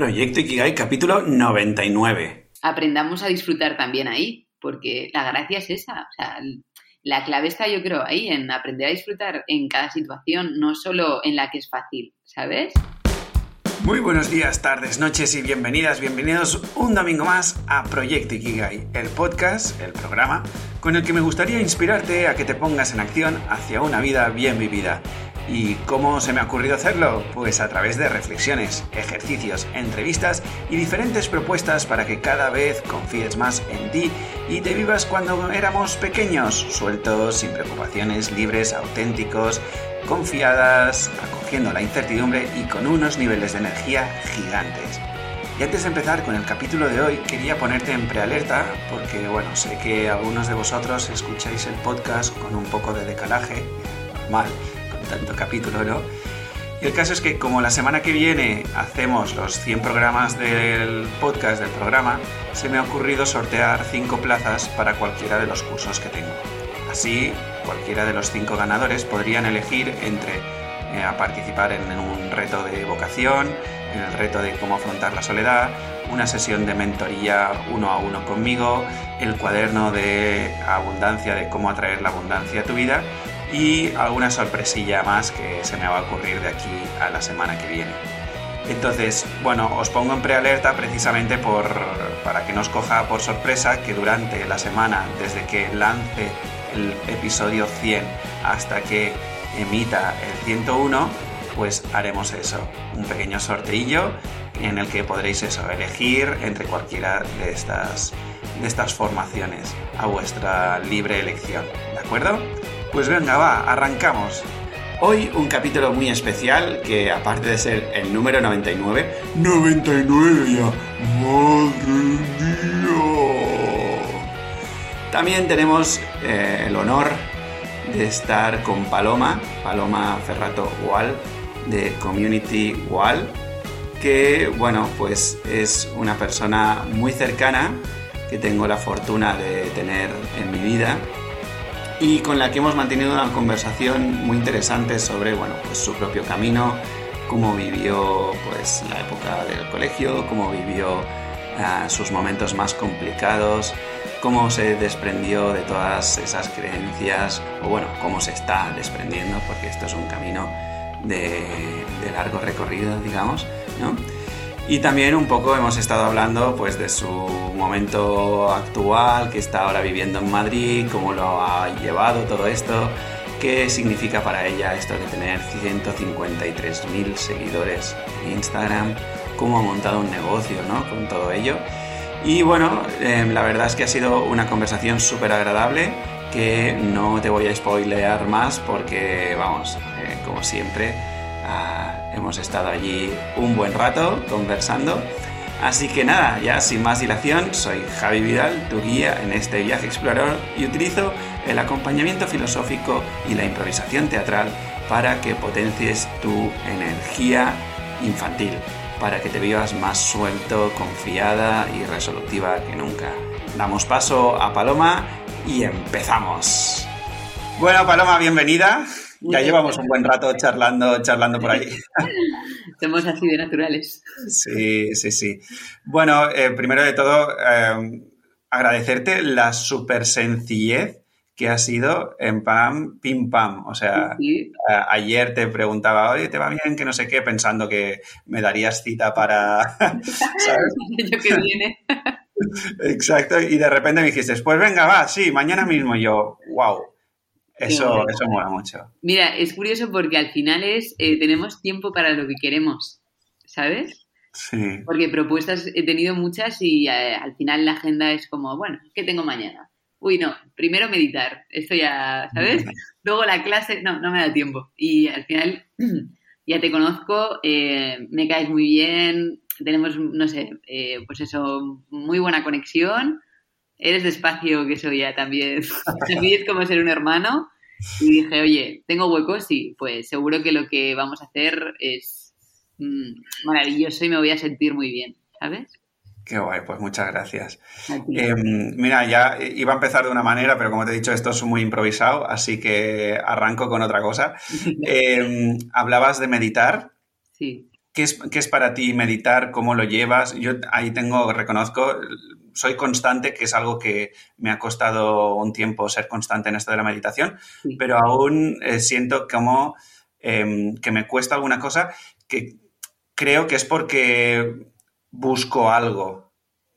Proyecto Ikigai, capítulo 99. Aprendamos a disfrutar también ahí, porque la gracia es esa. O sea, la clave está, yo creo, ahí, en aprender a disfrutar en cada situación, no solo en la que es fácil, ¿sabes? Muy buenos días, tardes, noches y bienvenidas, bienvenidos un domingo más a Proyecto Ikigai, el podcast, el programa, con el que me gustaría inspirarte a que te pongas en acción hacia una vida bien vivida. ¿Y cómo se me ha ocurrido hacerlo? Pues a través de reflexiones, ejercicios, entrevistas y diferentes propuestas para que cada vez confíes más en ti y te vivas cuando éramos pequeños, sueltos, sin preocupaciones, libres, auténticos, confiadas, acogiendo la incertidumbre y con unos niveles de energía gigantes. Y antes de empezar con el capítulo de hoy, quería ponerte en prealerta porque, bueno, sé que algunos de vosotros escucháis el podcast con un poco de decalaje, normal, tanto capítulo, ¿no? Y el caso es que como la semana que viene hacemos los 100 programas del podcast del programa, se me ha ocurrido sortear 5 plazas para cualquiera de los cursos que tengo. Así, cualquiera de los 5 ganadores podrían elegir entre eh, participar en un reto de vocación, en el reto de cómo afrontar la soledad, una sesión de mentoría uno a uno conmigo, el cuaderno de abundancia, de cómo atraer la abundancia a tu vida y alguna sorpresilla más que se me va a ocurrir de aquí a la semana que viene. Entonces, bueno, os pongo en prealerta precisamente por, para que no os coja por sorpresa que durante la semana, desde que lance el episodio 100 hasta que emita el 101, pues haremos eso, un pequeño sorteillo en el que podréis eso, elegir entre cualquiera de estas, de estas formaciones a vuestra libre elección, ¿de acuerdo? Pues venga, va, arrancamos. Hoy un capítulo muy especial que aparte de ser el número 99, 99 ya, madre mía. También tenemos eh, el honor de estar con Paloma, Paloma Ferrato Wall, de Community Wall, que bueno, pues es una persona muy cercana que tengo la fortuna de tener en mi vida y con la que hemos mantenido una conversación muy interesante sobre bueno, pues su propio camino, cómo vivió pues la época del colegio, cómo vivió uh, sus momentos más complicados, cómo se desprendió de todas esas creencias, o bueno, cómo se está desprendiendo, porque esto es un camino de, de largo recorrido, digamos, ¿no? Y también un poco hemos estado hablando pues de su momento actual, que está ahora viviendo en Madrid, cómo lo ha llevado todo esto, qué significa para ella esto de tener 153.000 seguidores en Instagram, cómo ha montado un negocio ¿no? con todo ello. Y bueno, eh, la verdad es que ha sido una conversación súper agradable que no te voy a spoilear más porque, vamos, eh, como siempre, uh, hemos estado allí un buen rato conversando. Así que nada, ya sin más dilación, soy Javi Vidal, tu guía en este viaje explorador y utilizo el acompañamiento filosófico y la improvisación teatral para que potencies tu energía infantil, para que te vivas más suelto, confiada y resolutiva que nunca. Damos paso a Paloma y empezamos. Bueno, Paloma, bienvenida. Ya llevamos un buen rato charlando, charlando por ahí. Somos así de naturales. Sí, sí, sí. Bueno, eh, primero de todo, eh, agradecerte la súper sencillez que ha sido en pam, pim pam. O sea, Sí. a- ayer te preguntaba, oye, ¿te va bien? Que no sé qué, pensando que me darías cita para... ¿sabes? El año que viene. Exacto, y de repente me dijiste, pues venga, va, sí, mañana mismo. Y yo, wow, eso, eso mola mucho. Mira, es curioso porque al final es, eh, tenemos tiempo para lo que queremos, ¿sabes? Sí, Porque propuestas he tenido muchas y eh, al final la agenda es como, bueno, ¿qué tengo mañana? Uy, no, primero meditar, esto ya, ¿sabes? Luego la clase, no, no me da tiempo. Y al final ya te conozco, eh, me caes muy bien, tenemos, no sé, pues eso, muy buena conexión. Eres despacio, que eso ya también, también es como ser un hermano. Y dije, oye, ¿tengo huecos? Sí, pues seguro que lo que vamos a hacer es mm, maravilloso y me voy a sentir muy bien, ¿sabes? qué guay, pues muchas gracias. Eh, mira, ya iba a empezar de una manera, pero como te he dicho, esto es muy improvisado, así que arranco con otra cosa. Eh, hablabas de meditar Sí. ¿Qué es, ¿qué es para ti meditar? ¿Cómo lo llevas? Yo ahí tengo, reconozco, soy constante, que es algo que me ha costado un tiempo ser constante en esto de la meditación, pero aún eh, siento como em, que me cuesta alguna cosa que creo que es porque busco algo,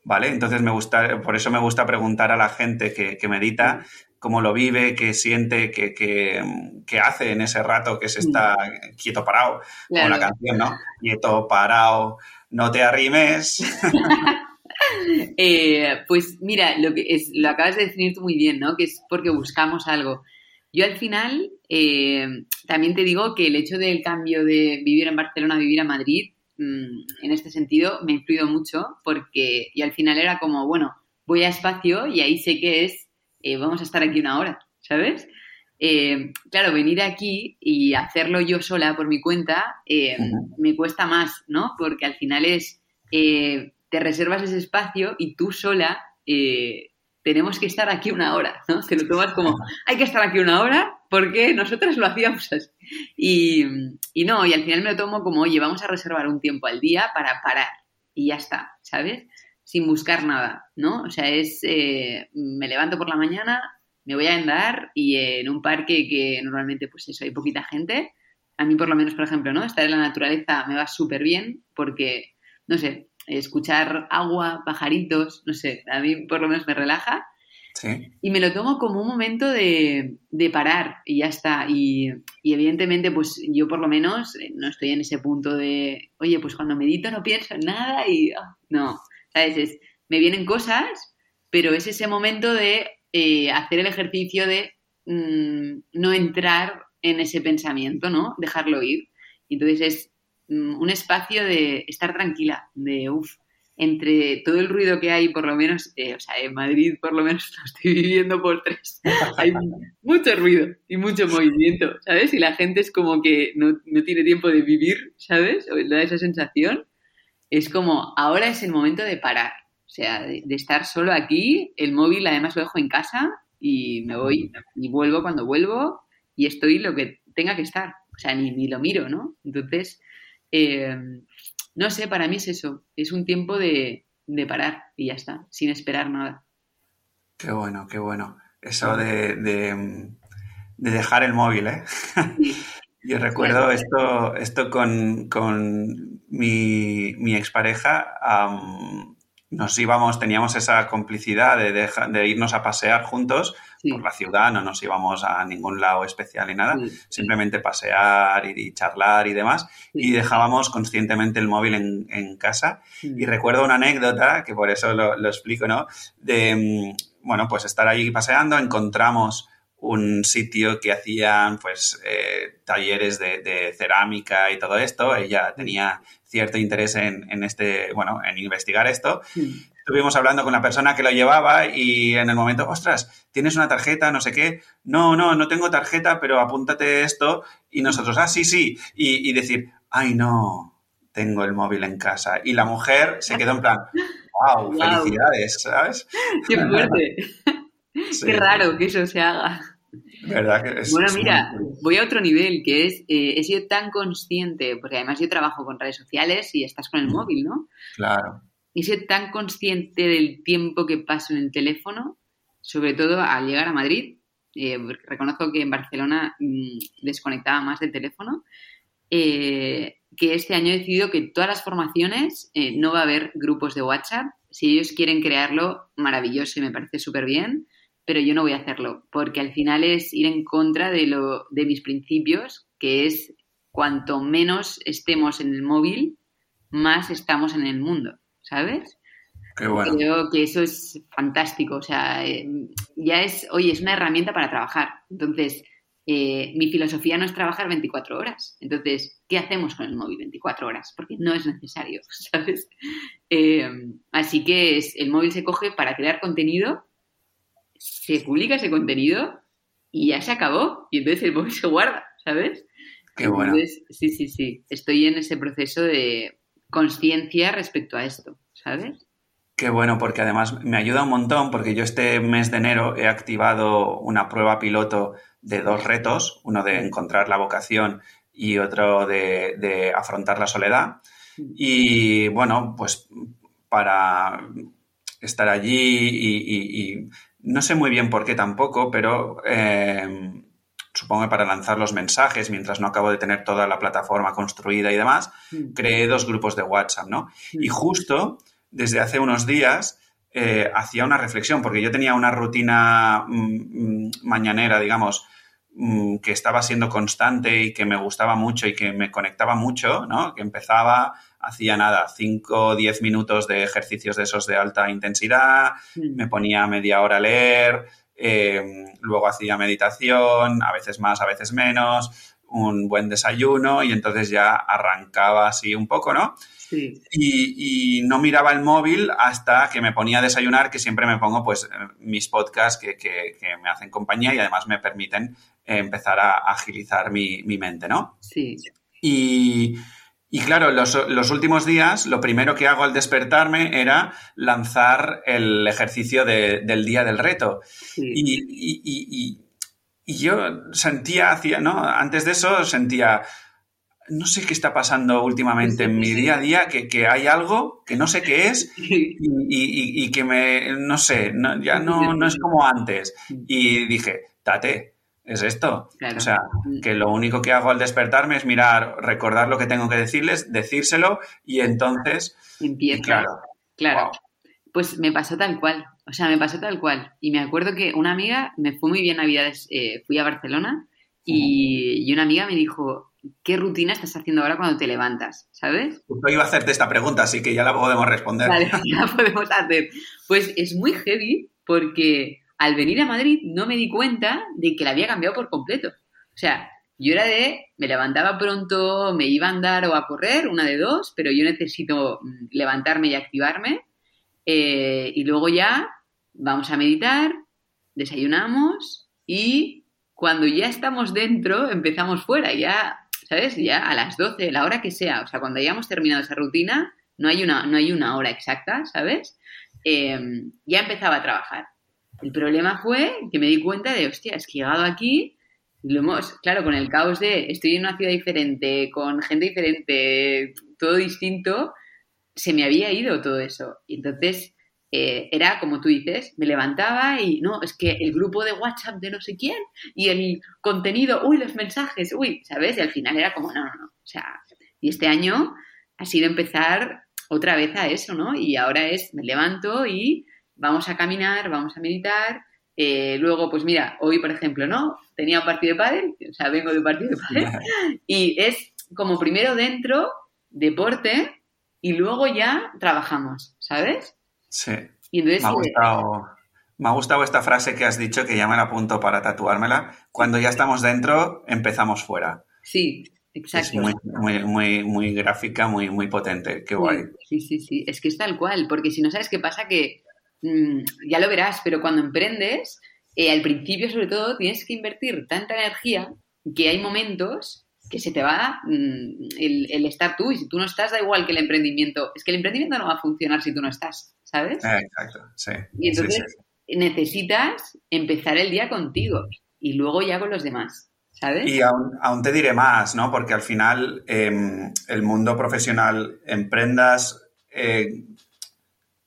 ¿vale? Entonces me gusta, por eso me gusta preguntar a la gente que, medita cómo lo vive, qué siente, qué, hace en ese rato que se está quieto parado, con la canción, ¿no? Quieto parado, no te arrimes. Eh, pues mira, lo que es, lo acabas de definir tú muy bien, ¿no? Que es porque buscamos algo. Yo al final eh, también te digo que el hecho del cambio de vivir en Barcelona a vivir a Madrid, en este sentido, me ha influido mucho porque yo al final era como, bueno, voy a espacio y ahí sé que es, eh, vamos a estar aquí una hora, ¿sabes? claro, venir aquí y hacerlo yo sola por mi cuenta me cuesta más, ¿no? Porque al final es te reservas ese espacio y tú sola eh, tenemos que estar aquí una hora, ¿no? Te lo tomas como, hay que estar aquí una hora porque nosotras lo hacíamos así. Y, no, y al final me lo tomo como, oye, vamos a reservar un tiempo al día para parar y ya está, ¿sabes? Sin buscar nada, ¿no? O sea, es, eh, me levanto por la mañana, me voy a andar y en un parque que normalmente, pues eso, hay poquita gente. A mí, por lo menos, por ejemplo, ¿no? Estar en la naturaleza me va súper bien porque, no sé, escuchar agua, pajaritos, no sé, a mí por lo menos me relaja. Y me lo tomo como un momento de, parar y ya está. Y, evidentemente, pues yo por lo menos eh, no estoy en ese punto de, oye, pues cuando medito no pienso en nada y ah, no, ¿sabes? me vienen cosas, pero es ese momento de eh, hacer el ejercicio de mm, no entrar en ese pensamiento, ¿no? Dejarlo ir. Entonces es Mm, un espacio de estar tranquila, de uff, entre todo el ruido que hay, por lo menos, eh, o sea, en Madrid por lo menos lo estoy viviendo por tres, hay mucho ruido y mucho movimiento, ¿sabes? Y la gente es como que no, tiene tiempo de vivir, ¿sabes? O da esa sensación. Es como, ahora es el momento de parar, o sea, de, de estar solo aquí, el móvil además lo dejo en casa y me voy y vuelvo cuando vuelvo y estoy lo que tenga que estar, o sea, ni, ni lo miro, ¿no? Entonces, eh, no sé, para mí es eso, es un tiempo de, parar y ya está, sin esperar nada. Qué bueno, qué bueno. Eso de, dejar el móvil, ¿eh? Yo recuerdo esto, esto con, mi, mi expareja. Nos íbamos, teníamos esa complicidad de, de irnos a pasear juntos por la ciudad, no nos íbamos a ningún lado especial ni nada, simplemente pasear y, charlar y demás, y dejábamos conscientemente el móvil en, casa. Y recuerdo una anécdota, que por eso lo, explico, ¿no? De, mm, bueno, pues estar ahí paseando, encontramos un sitio que hacían pues eh, talleres de, cerámica y todo esto. Ella tenía cierto interés en, en, este, bueno, en investigar esto estuvimos hablando con la persona que lo llevaba y en el momento, ostras, ¿tienes una tarjeta? No sé qué. No, no, no tengo tarjeta, pero apúntate esto. Y nosotros, ah, sí, sí. Y, decir, ay, no, tengo el móvil en casa. Y la mujer se quedó en plan, wow, felicidades, ¿sabes? Qué fuerte. Qué raro que eso se haga. ¿Verdad que es, bueno, mira, voy a otro nivel, que es, eh, he sido tan consciente, porque además yo trabajo con redes sociales y estás con el móvil, ¿no? Claro y ser tan consciente del tiempo que paso en el teléfono, sobre todo al llegar a Madrid. Eh, reconozco que en Barcelona mm, desconectaba más del teléfono. Eh, que este año he decidido que todas las formaciones eh, no va a haber grupos de WhatsApp. Si ellos quieren crearlo, maravilloso y me parece súper bien, pero yo no voy a hacerlo, porque al final es ir en contra de, lo, de mis principios, que es cuanto menos estemos en el móvil, más estamos en el mundo. ¿sabes? Qué bueno. Creo que eso es fantástico. O sea, eh, ya es, oye, es una herramienta para trabajar. Entonces, eh, mi filosofía no es trabajar 24 horas. Entonces, ¿qué hacemos con el móvil 24 horas? Porque no es necesario, ¿sabes? Eh, así que es, el móvil se coge para crear contenido, se publica ese contenido y ya se acabó. Y entonces el móvil se guarda, ¿sabes? Qué bueno. sí, sí, sí. Estoy en ese proceso de conciencia respecto a esto, ¿sabes? Qué bueno, porque además me ayuda un montón, porque yo este mes de enero he activado una prueba piloto de dos retos, uno de encontrar la vocación y otro de, afrontar la soledad. Mm. Y bueno, pues para estar allí y, no sé muy bien por qué tampoco, pero eh, supongo que para lanzar los mensajes, mientras no acabo de tener toda la plataforma construida y demás, mm. creé dos grupos de WhatsApp, ¿no? Y justo desde hace unos días eh, hacía una reflexión, porque yo tenía una rutina mm, mañanera, digamos, Mm, que estaba siendo constante y que me gustaba mucho y que me conectaba mucho, ¿no? Que empezaba, hacía nada, 5 o 10 minutos de ejercicios de esos de alta intensidad, mm. me ponía media hora a leer, em, luego hacía meditación, a veces más, a veces menos, un buen desayuno y entonces ya arrancaba así un poco, ¿no? Y, no miraba el móvil hasta que me ponía a desayunar, que siempre me pongo pues mis podcasts que, que me hacen compañía y además me permiten empezar a agilizar mi, mente, ¿no? Sí. Y, claro, los, últimos días, lo primero que hago al despertarme era lanzar el ejercicio del día del reto. Y, yo sentía, hacía, ¿no? Antes de eso sentía, no sé qué está pasando últimamente en mi día a día, que, hay algo que no sé qué es y, que me, no sé, ya no, no es como antes. Y dije, tate, es esto. O sea, que lo único que hago al despertarme es mirar, recordar lo que tengo que decirles, decírselo y entonces... Empieza. Claro. Claro. Pues me pasó tal cual. O sea, me pasó tal cual. Y me acuerdo que una amiga, me fue muy bien Navidades, eh, fui a Barcelona y, una amiga me dijo, ¿qué rutina estás haciendo ahora cuando te levantas? ¿Sabes? Iba a hacerte esta pregunta, así que ya la podemos responder. Vale, ya la podemos hacer. Pues es muy heavy porque al venir a Madrid no me di cuenta de que la había cambiado por completo. O sea, yo era de, me levantaba pronto, me iba a andar o a correr, una de dos, pero yo necesito mm, levantarme y activarme. Eh, y luego ya vamos a meditar, desayunamos y cuando ya estamos dentro, empezamos fuera, ya, ¿sabes? Ya a las 12, la hora que sea. O sea, cuando hayamos terminado esa rutina, no hay una, no hay una hora exacta, ¿sabes? Eh, ya empezaba a trabajar. El problema fue que me di cuenta de, hostia, es que llegado aquí, lo hemos, claro, con el caos de estoy en una ciudad diferente, con gente diferente, todo distinto, se me había ido todo eso. Y entonces eh, era como tú dices, me levantaba y no, es que el grupo de WhatsApp de no sé quién y el contenido, uy, los mensajes, uy, ¿sabes? Y al final era como, no, no, no. O sea, y este año ha sido empezar otra vez a eso, ¿no? Y ahora es, me levanto y vamos a caminar, vamos a meditar. Eh, luego, pues mira, hoy, por ejemplo, ¿no? Tenía un partido de pádel, o sea, vengo de un partido de pádel, y es como primero dentro, deporte, y luego ya trabajamos, ¿sabes? Sí. me, ha gustado, me ha gustado esta frase que has dicho, que ya me la apunto para tatuármela. Cuando ya estamos dentro, empezamos fuera. Sí, Exacto. Es muy, muy, muy, muy, gráfica, muy, muy potente. Qué guay. Sí, sí, sí. Es que es tal cual, porque si no sabes qué pasa, que ya lo verás, pero cuando emprendes, eh, al principio sobre todo tienes que invertir tanta energía que hay momentos que se te va mm, el, estar tú y si tú no estás da igual que el emprendimiento. Es que el emprendimiento no va a funcionar si tú no estás, ¿sabes? Ah, exacto, sí. Y entonces necesitas empezar el día contigo y luego ya con los demás. ¿Sabes? Y aún, te diré más, ¿no? Porque al final em, el mundo profesional, emprendas eh,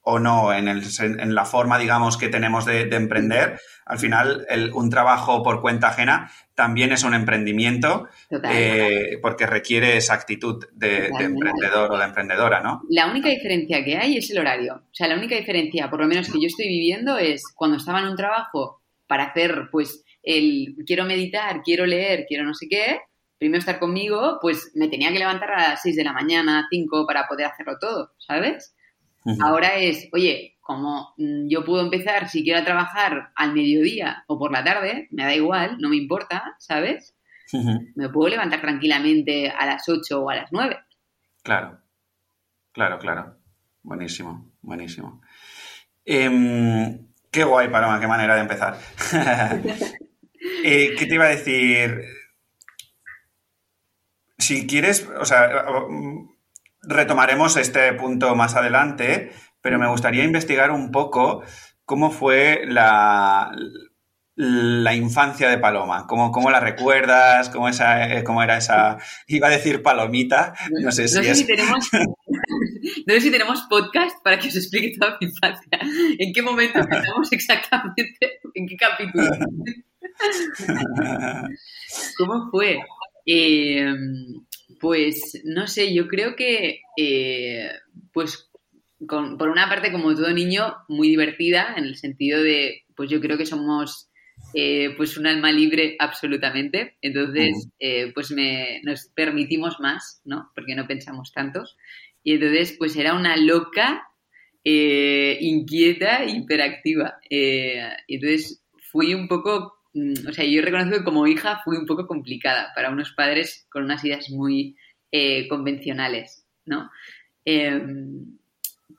o no en, el, en, la forma, digamos, que tenemos de, emprender. Al final, un trabajo por cuenta ajena también es un emprendimiento eh, porque requiere esa actitud de, emprendedor o de emprendedora, ¿no? La única diferencia que hay es el horario. O sea, la única diferencia, por lo menos que yo estoy viviendo, es cuando estaba en un trabajo para hacer, pues, el quiero meditar, quiero leer, quiero no sé qué, primero estar conmigo, pues me tenía que levantar a las 6 de la mañana, 5 para poder hacerlo todo, ¿sabes? Ahora es, oye, como mm, yo puedo empezar si quiero trabajar al mediodía o por la tarde, me da igual, no me importa, ¿sabes? Me puedo levantar tranquilamente a las 8 o a las 9. Claro, claro, claro. Buenísimo, buenísimo. Em, qué guay, Paloma, qué manera de empezar. Eh, ¿Qué te iba a decir? Si quieres, o sea, Retomaremos este punto más adelante, pero me gustaría investigar un poco cómo fue la, la infancia de Paloma? ¿Cómo, cómo la recuerdas? ¿Cómo, esa, eh, ¿Cómo era esa, iba a decir palomita? No sé si, es... tenemos, no sé si tenemos podcast para que os explique toda mi infancia. ¿En qué momento empezamos exactamente? ¿En qué capítulo? ¿Cómo fue? Eh, pues no sé, yo creo que eh, pues por una parte como todo niño muy divertida en el sentido de pues yo creo que somos eh, pues un alma libre absolutamente. Entonces, eh, pues me, nos permitimos más, ¿no? Porque no pensamos tantos. Y entonces, pues era una loca, eh, inquieta, hiperactiva. entonces, fui un poco, o sea, yo reconozco que como hija fui un poco complicada para unos padres con unas ideas muy convencionales, ¿no? Em,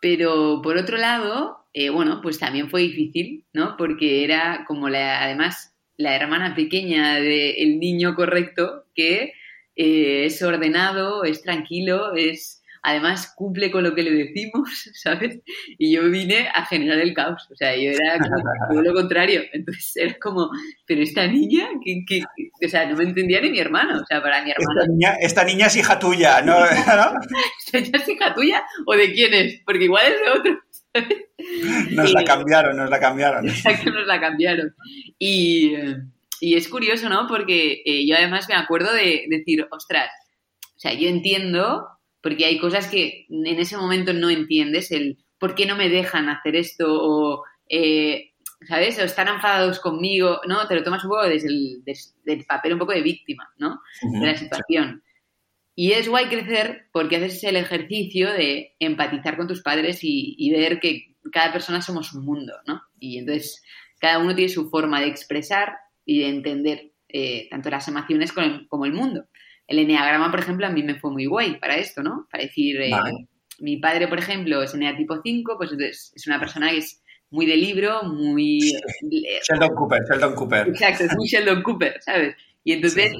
pero por otro lado, eh, bueno, pues también fue difícil, ¿no? Porque era como la, además, la hermana pequeña del niño correcto que eh, es ordenado, es tranquilo, es además cumple con lo que le decimos, ¿sabes? Y yo vine a generar el caos, o sea, yo era como todo lo contrario, entonces era como, pero esta niña, que, o sea, no me entendía ni mi hermano, o sea, para mi hermano. Esta niña, esta niña es hija tuya, ¿no? ¿Esta niña es hija tuya o de quién es? Porque igual es de otro. Nos la cambiaron, nos la cambiaron. Exacto, nos la cambiaron. Y, y es curioso, ¿no? Porque eh, yo además me acuerdo de decir, ostras, o sea, yo entiendo porque hay cosas que en ese momento no entiendes, el por qué no me dejan hacer esto o, eh, ¿sabes? O están enfadados conmigo, ¿no? Te lo tomas un poco desde el papel un poco de víctima, ¿no? De la situación. Y es guay crecer porque haces el ejercicio de empatizar con tus padres y, ver que cada persona somos un mundo, ¿no? Y entonces cada uno tiene su forma de expresar y de entender eh, tanto las emociones como el mundo el enneagrama, por ejemplo, a mí me fue muy guay para esto, ¿no? Para decir, eh, mi padre, por ejemplo, es enea tipo 5, pues es una persona que es muy de libro, muy... Sheldon Cooper, Sheldon Cooper. Exacto, es muy Sheldon Cooper, ¿sabes? Y entonces,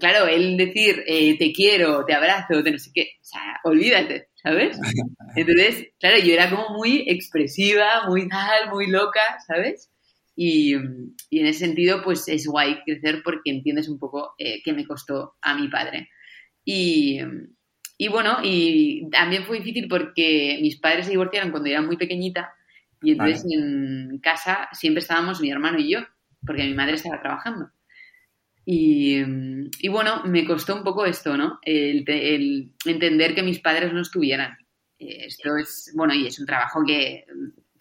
claro, él decir, eh, te quiero, te abrazo, te no sé qué, o sea, olvídate, ¿sabes? Entonces, claro, yo era como muy expresiva, muy tal, muy loca, ¿sabes? Y, en ese sentido, pues es guay crecer porque entiendes un poco eh, qué me costó a mi padre. Y, bueno, y también fue difícil porque mis padres se divorciaron cuando yo era muy pequeñita y entonces en casa siempre estábamos mi hermano y yo, porque mi madre estaba trabajando. Y, bueno, me costó un poco esto, ¿no? El, el, entender que mis padres no estuvieran. Esto es, bueno, y es un trabajo que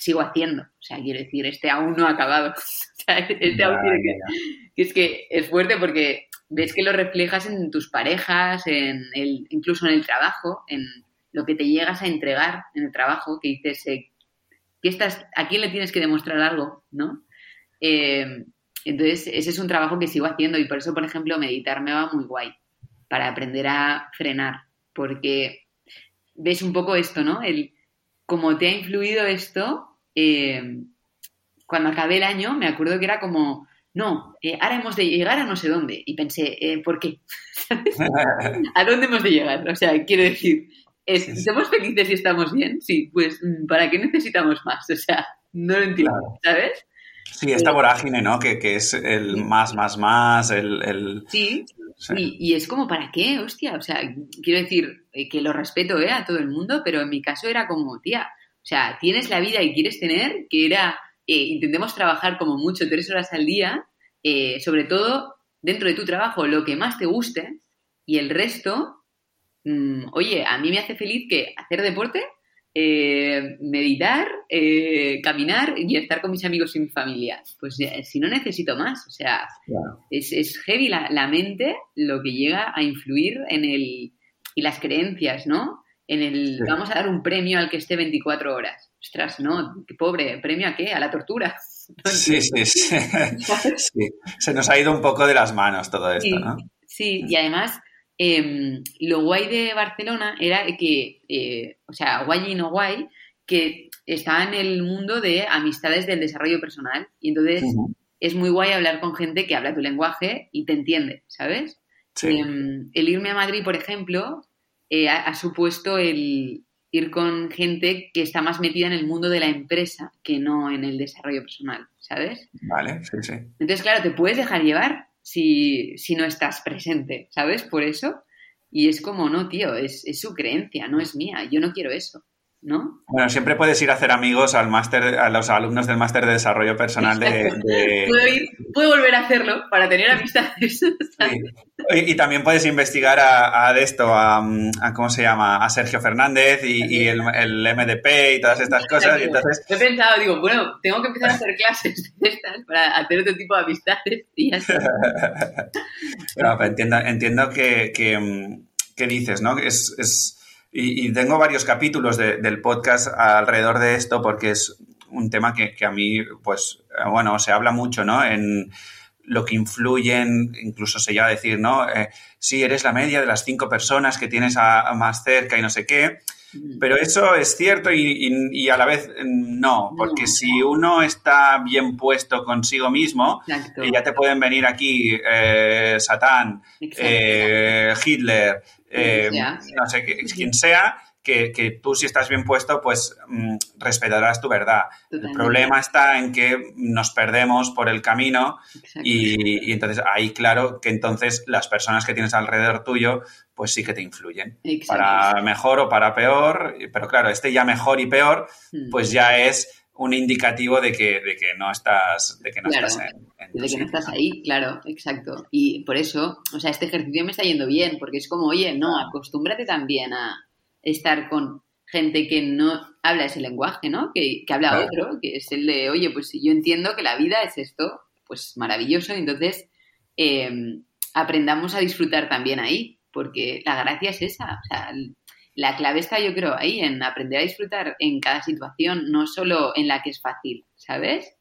sigo haciendo. O sea, quiero decir, este aún no ha acabado. O sea, este aún tiene que, Es que es fuerte porque ves que lo reflejas en tus parejas, en el, incluso en el trabajo, en lo que te llegas a entregar en el trabajo, que dices, eh, que estás, ¿a quién le tienes que demostrar algo? ¿No? Eh, entonces, ese es un trabajo que sigo haciendo y por eso, por ejemplo, meditar me va muy guay, para aprender a frenar, porque ves un poco esto, ¿no? El, cómo te ha influido esto eh, cuando acabé el año, me acuerdo que era como, no, eh, ahora hemos de llegar a no sé dónde. Y pensé, eh, ¿por qué? ¿A dónde hemos de llegar? O sea, quiero decir, ¿somos felices y estamos bien? Sí, pues, mm, ¿para qué necesitamos más? O sea, no lo entiendo, ¿sabes? Sí, esta vorágine, ¿no? Que, es el más, más, más, el... Sí, Y, y, es como, ¿para qué? Hostia, o sea, quiero decir que lo respeto ¿eh? a todo el mundo, pero en mi caso era como, tía, o sea, tienes la vida que quieres tener, que era, eh, intentemos trabajar como mucho tres horas al día, eh, sobre todo dentro de tu trabajo, lo que más te guste, y el resto, mm, oye, a mí me hace feliz que hacer deporte, eh, meditar, caminar y estar con mis amigos y mi familia. Pues si no necesito más, o sea, es, es, heavy la, la, mente lo que llega a influir en el... y las creencias, ¿no? En el vamos a dar un premio al que esté 24 horas. Ostras, no, qué pobre, ¿premio a qué? A la tortura. sí, sí, sí, Se nos ha ido un poco de las manos todo esto, ¿no? Sí, y además em, lo guay de Barcelona era que, eh, o sea, guay y no guay, que estaba en el mundo de amistades del desarrollo personal. Y entonces es muy guay hablar con gente que habla tu lenguaje y te entiende, ¿sabes? Em, el irme a Madrid, por ejemplo, eh, ha, supuesto el, ir con gente que está más metida en el mundo de la empresa que no en el desarrollo personal, ¿sabes? Vale, sí, sí. Entonces, claro, te puedes dejar llevar si, si no estás presente, ¿sabes? Por eso. Y es como, no, tío, es, es su creencia, no es mía. Yo no quiero eso. ¿No? Bueno, siempre puedes ir a hacer amigos al máster, a los alumnos del máster de desarrollo personal de, ¿Puedo, ir, puedo volver a hacerlo para tener amistades. Y, también puedes investigar a, esto, a, ¿cómo se llama? A Sergio Fernández y, el, MDP y todas estas cosas. Y entonces... He pensado, digo, bueno, tengo que empezar a hacer clases de estas para hacer otro tipo de amistades y ya entiendo, entiendo que, que, dices, ¿no? Es, es y, tengo varios capítulos del podcast alrededor de esto porque es un tema que, a mí, pues, bueno, se habla mucho, ¿no? En lo que influyen, incluso se llega a decir, ¿no? Eh, sí, eres la media de las cinco personas que tienes a, más cerca y no sé qué. Mm. Pero eso es cierto y, a la vez no, porque si uno está bien puesto consigo mismo, y ya te pueden venir aquí eh, Satán, eh, Hitler, eh, no sé, quien sea, que, tú si estás bien puesto, pues mm, respetarás tu verdad. El problema está en que nos perdemos por el camino y, entonces ahí claro que entonces las personas que tienes alrededor tuyo, pues sí que te influyen. Para mejor o para peor, pero claro, este ya mejor y peor, hmm. pues ya es un indicativo de que, de que no estás, de que no estás de que no estás ahí, claro, exacto. Y por eso, o sea, este ejercicio me está yendo bien, porque es como, oye, no, acostúmbrate también a estar con gente que no habla ese lenguaje, ¿no? Que, habla otro, que es el de, oye, pues si yo entiendo que la vida es esto, pues maravilloso, entonces em, aprendamos a disfrutar también ahí, porque la gracia es esa, o sea, la clave está yo creo ahí, en aprender a disfrutar en cada situación, no solo en la que es fácil, ¿sabes?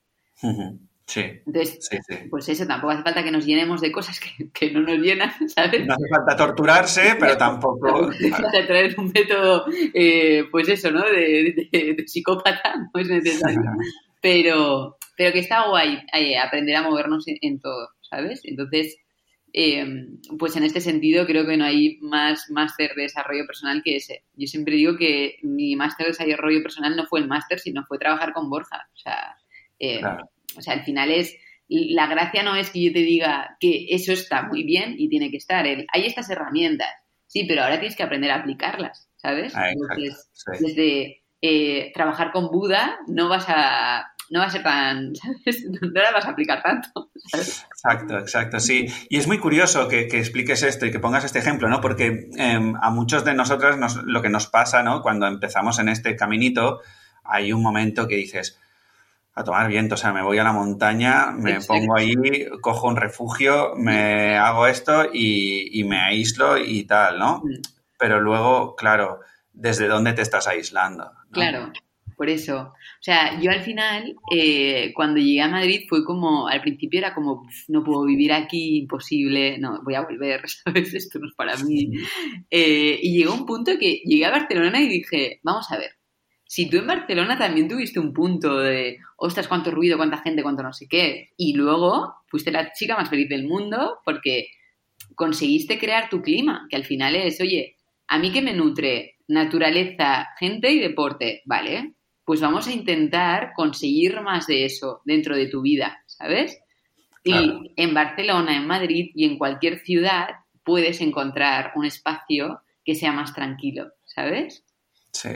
Sí. Entonces, pues eso, tampoco hace falta que nos llenemos de cosas que, no nos llenan, ¿sabes? No hace falta torturarse, pero tampoco... Hace falta traer un método, eh, pues eso, ¿no? De, psicópata, no es necesario. pero, pero que está guay eh, aprender a movernos en, todo, ¿sabes? Entonces, eh, pues en este sentido creo que no hay más máster de desarrollo personal que ese. Yo siempre digo que mi máster de desarrollo personal no fue el máster, sino fue trabajar con Borja. O sea, o sea, al final es, la gracia no es que yo te diga que eso está muy bien y tiene que estar. hay estas herramientas, sí, pero ahora tienes que aprender a aplicarlas, ¿sabes? Ah, Entonces, desde eh, trabajar con Buda no vas a no va a ser tan, ¿sabes? No la vas a aplicar tanto. Exacto, exacto, sí. Y es muy curioso que, expliques esto y que pongas este ejemplo, ¿no? Porque em, a muchos de nosotros lo que nos pasa, ¿no? Cuando empezamos en este caminito, hay un momento que dices, a tomar viento, o sea, me voy a la montaña, me pongo ahí, cojo un refugio, me hago esto y, me aíslo y tal, ¿no? Mm. Pero luego, claro, ¿desde dónde te estás aislando? Claro, por eso. O sea, yo al final, eh, cuando llegué a Madrid, fue como, al principio era como, no puedo vivir aquí, imposible, no, voy a volver, ¿sabes? Esto no es para mí. Eh, y llegó un punto que llegué a Barcelona y dije, vamos a ver, si tú en Barcelona también tuviste un punto de, ostras, cuánto ruido, cuánta gente, cuánto no sé qué, y luego fuiste la chica más feliz del mundo porque conseguiste crear tu clima, que al final es, oye, a mí que me nutre naturaleza, gente y deporte, ¿vale? Pues vamos a intentar conseguir más de eso dentro de tu vida, ¿sabes? Y en Barcelona, en Madrid y en cualquier ciudad puedes encontrar un espacio que sea más tranquilo, ¿sabes? Sí.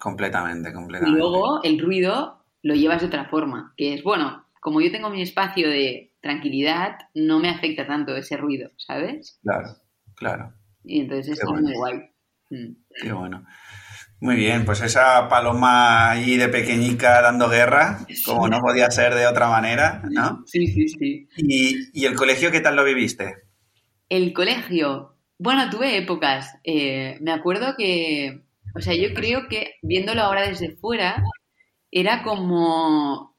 Completamente, completamente. Y luego el ruido lo llevas de otra forma, que es, bueno, como yo tengo mi espacio de tranquilidad, no me afecta tanto ese ruido, ¿sabes? Claro, claro. Y entonces es muy guay. Mm. Qué bueno. Muy bien, pues esa paloma ahí de pequeñica dando guerra, como no podía ser de otra manera, ¿no? Sí, sí, sí. ¿Y, el colegio qué tal lo viviste? El colegio, bueno, tuve épocas. Eh, me acuerdo que o sea, yo creo que viéndolo ahora desde fuera, era como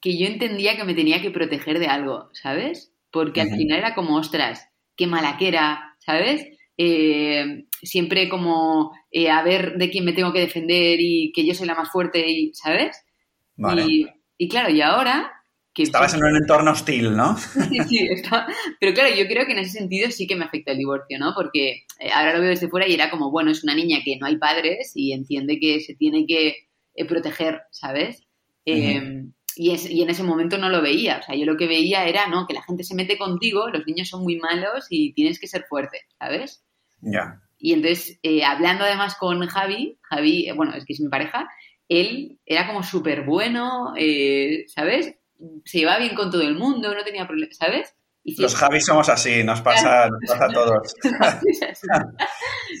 que yo entendía que me tenía que proteger de algo, ¿sabes? Porque al final era como, ostras, qué malaquera, ¿sabes? Eh, siempre como eh, a ver de quién me tengo que defender y que yo soy la más fuerte, y, ¿sabes? Y, y, claro, y ahora Estabas en un entorno hostil, ¿no? Sí, sí, está... pero claro, yo creo que en ese sentido sí que me afecta el divorcio, ¿no? Porque eh, ahora lo veo desde fuera y era como, bueno, es una niña que no hay padres y entiende que se tiene que eh, proteger, ¿sabes? Em, y, es, y, en ese momento no lo veía, o sea, yo lo que veía era, ¿no? Que la gente se mete contigo, los niños son muy malos y tienes que ser fuerte, ¿sabes? Ya. Y entonces, eh, hablando además con Javi, Javi, bueno, es que es mi pareja, él era como súper bueno, ¿sabes? Se llevaba bien con todo el mundo, no tenía problemas, ¿sabes? Los Javis somos así, nos pasa, nos pasa a todos.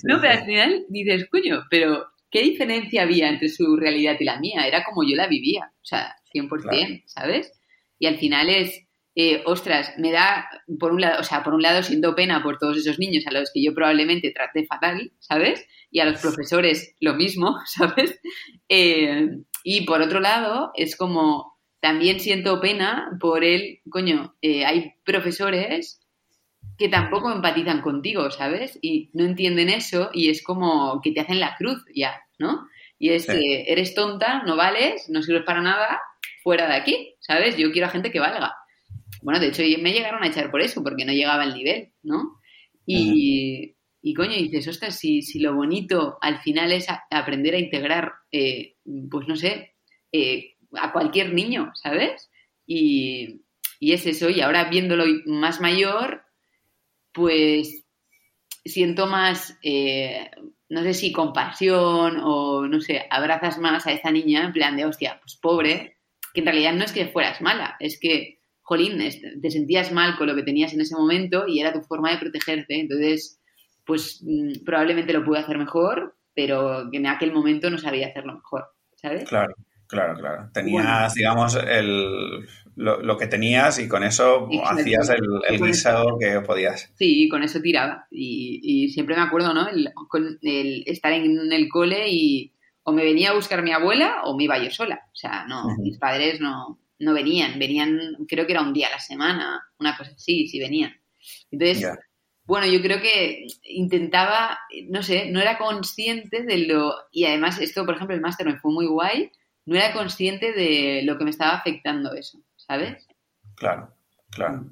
no, pero al final dices, coño, pero ¿qué diferencia había entre su realidad y la mía? Era como yo la vivía, o sea, 100%, ¿sabes? Y al final es, eh, ostras, me da, por un lado, o sea, por un lado siento pena por todos esos niños a los que yo probablemente traté fatal, ¿sabes? Y a los profesores lo mismo, ¿sabes? Eh, y por otro lado, es como, también siento pena por él, coño, eh, hay profesores que tampoco empatizan contigo, ¿sabes? Y no entienden eso y es como que te hacen la cruz ya, ¿no? Y es que eres tonta, no vales, no sirves para nada, fuera de aquí, ¿sabes? Yo quiero a gente que valga. Bueno, de hecho, me llegaron a echar por eso, porque no llegaba al nivel, ¿no? Y, y coño, dices, ostras, si, si lo bonito al final es aprender a integrar, eh, pues no sé, eh, a cualquier niño, ¿sabes? Y, es eso, y ahora viéndolo más mayor, pues siento más, eh, no sé si compasión o, no sé, abrazas más a esa niña en plan de, hostia, pues pobre, que en realidad no es que fueras mala, es que, jolín, te sentías mal con lo que tenías en ese momento y era tu forma de protegerte, entonces, pues mm, probablemente lo pude hacer mejor, pero en aquel momento no sabía hacerlo mejor, ¿sabes? Claro. Claro, claro. Tenías, digamos, el, lo, que tenías y con eso hacías el, el guisado que podías. Sí, con eso tiraba. Y, siempre me acuerdo, ¿no? El, con el estar en el cole y o me venía a buscar mi abuela o me iba yo sola. O sea, no, mis padres no, no venían. Venían, creo que era un día a la semana, una cosa así, sí venían. Entonces, bueno, yo creo que intentaba, no sé, no era consciente de lo... Y además esto, por ejemplo, el máster me fue muy guay no era consciente de lo que me estaba afectando eso, ¿sabes? Claro, claro.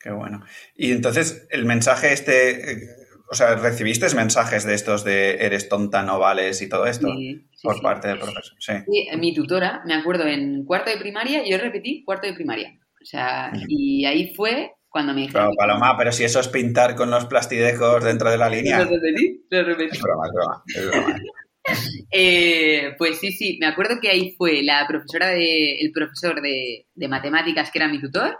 Qué bueno. Y entonces, el mensaje este, eh, o sea, ¿recibiste mensajes de estos de eres tonta, no vales y todo esto? por parte del profesor. Sí. mi tutora, me acuerdo, en cuarto de primaria, yo repetí cuarto de primaria. O sea, y ahí fue cuando me dijeron... Claro, Paloma, pero si eso es pintar con los plastidecos dentro de la línea. Lo repetí, lo repetí. Es broma, es broma. Es broma. Eh, pues sí, sí, me acuerdo que ahí fue la profesora de, el profesor de, matemáticas que era mi tutor,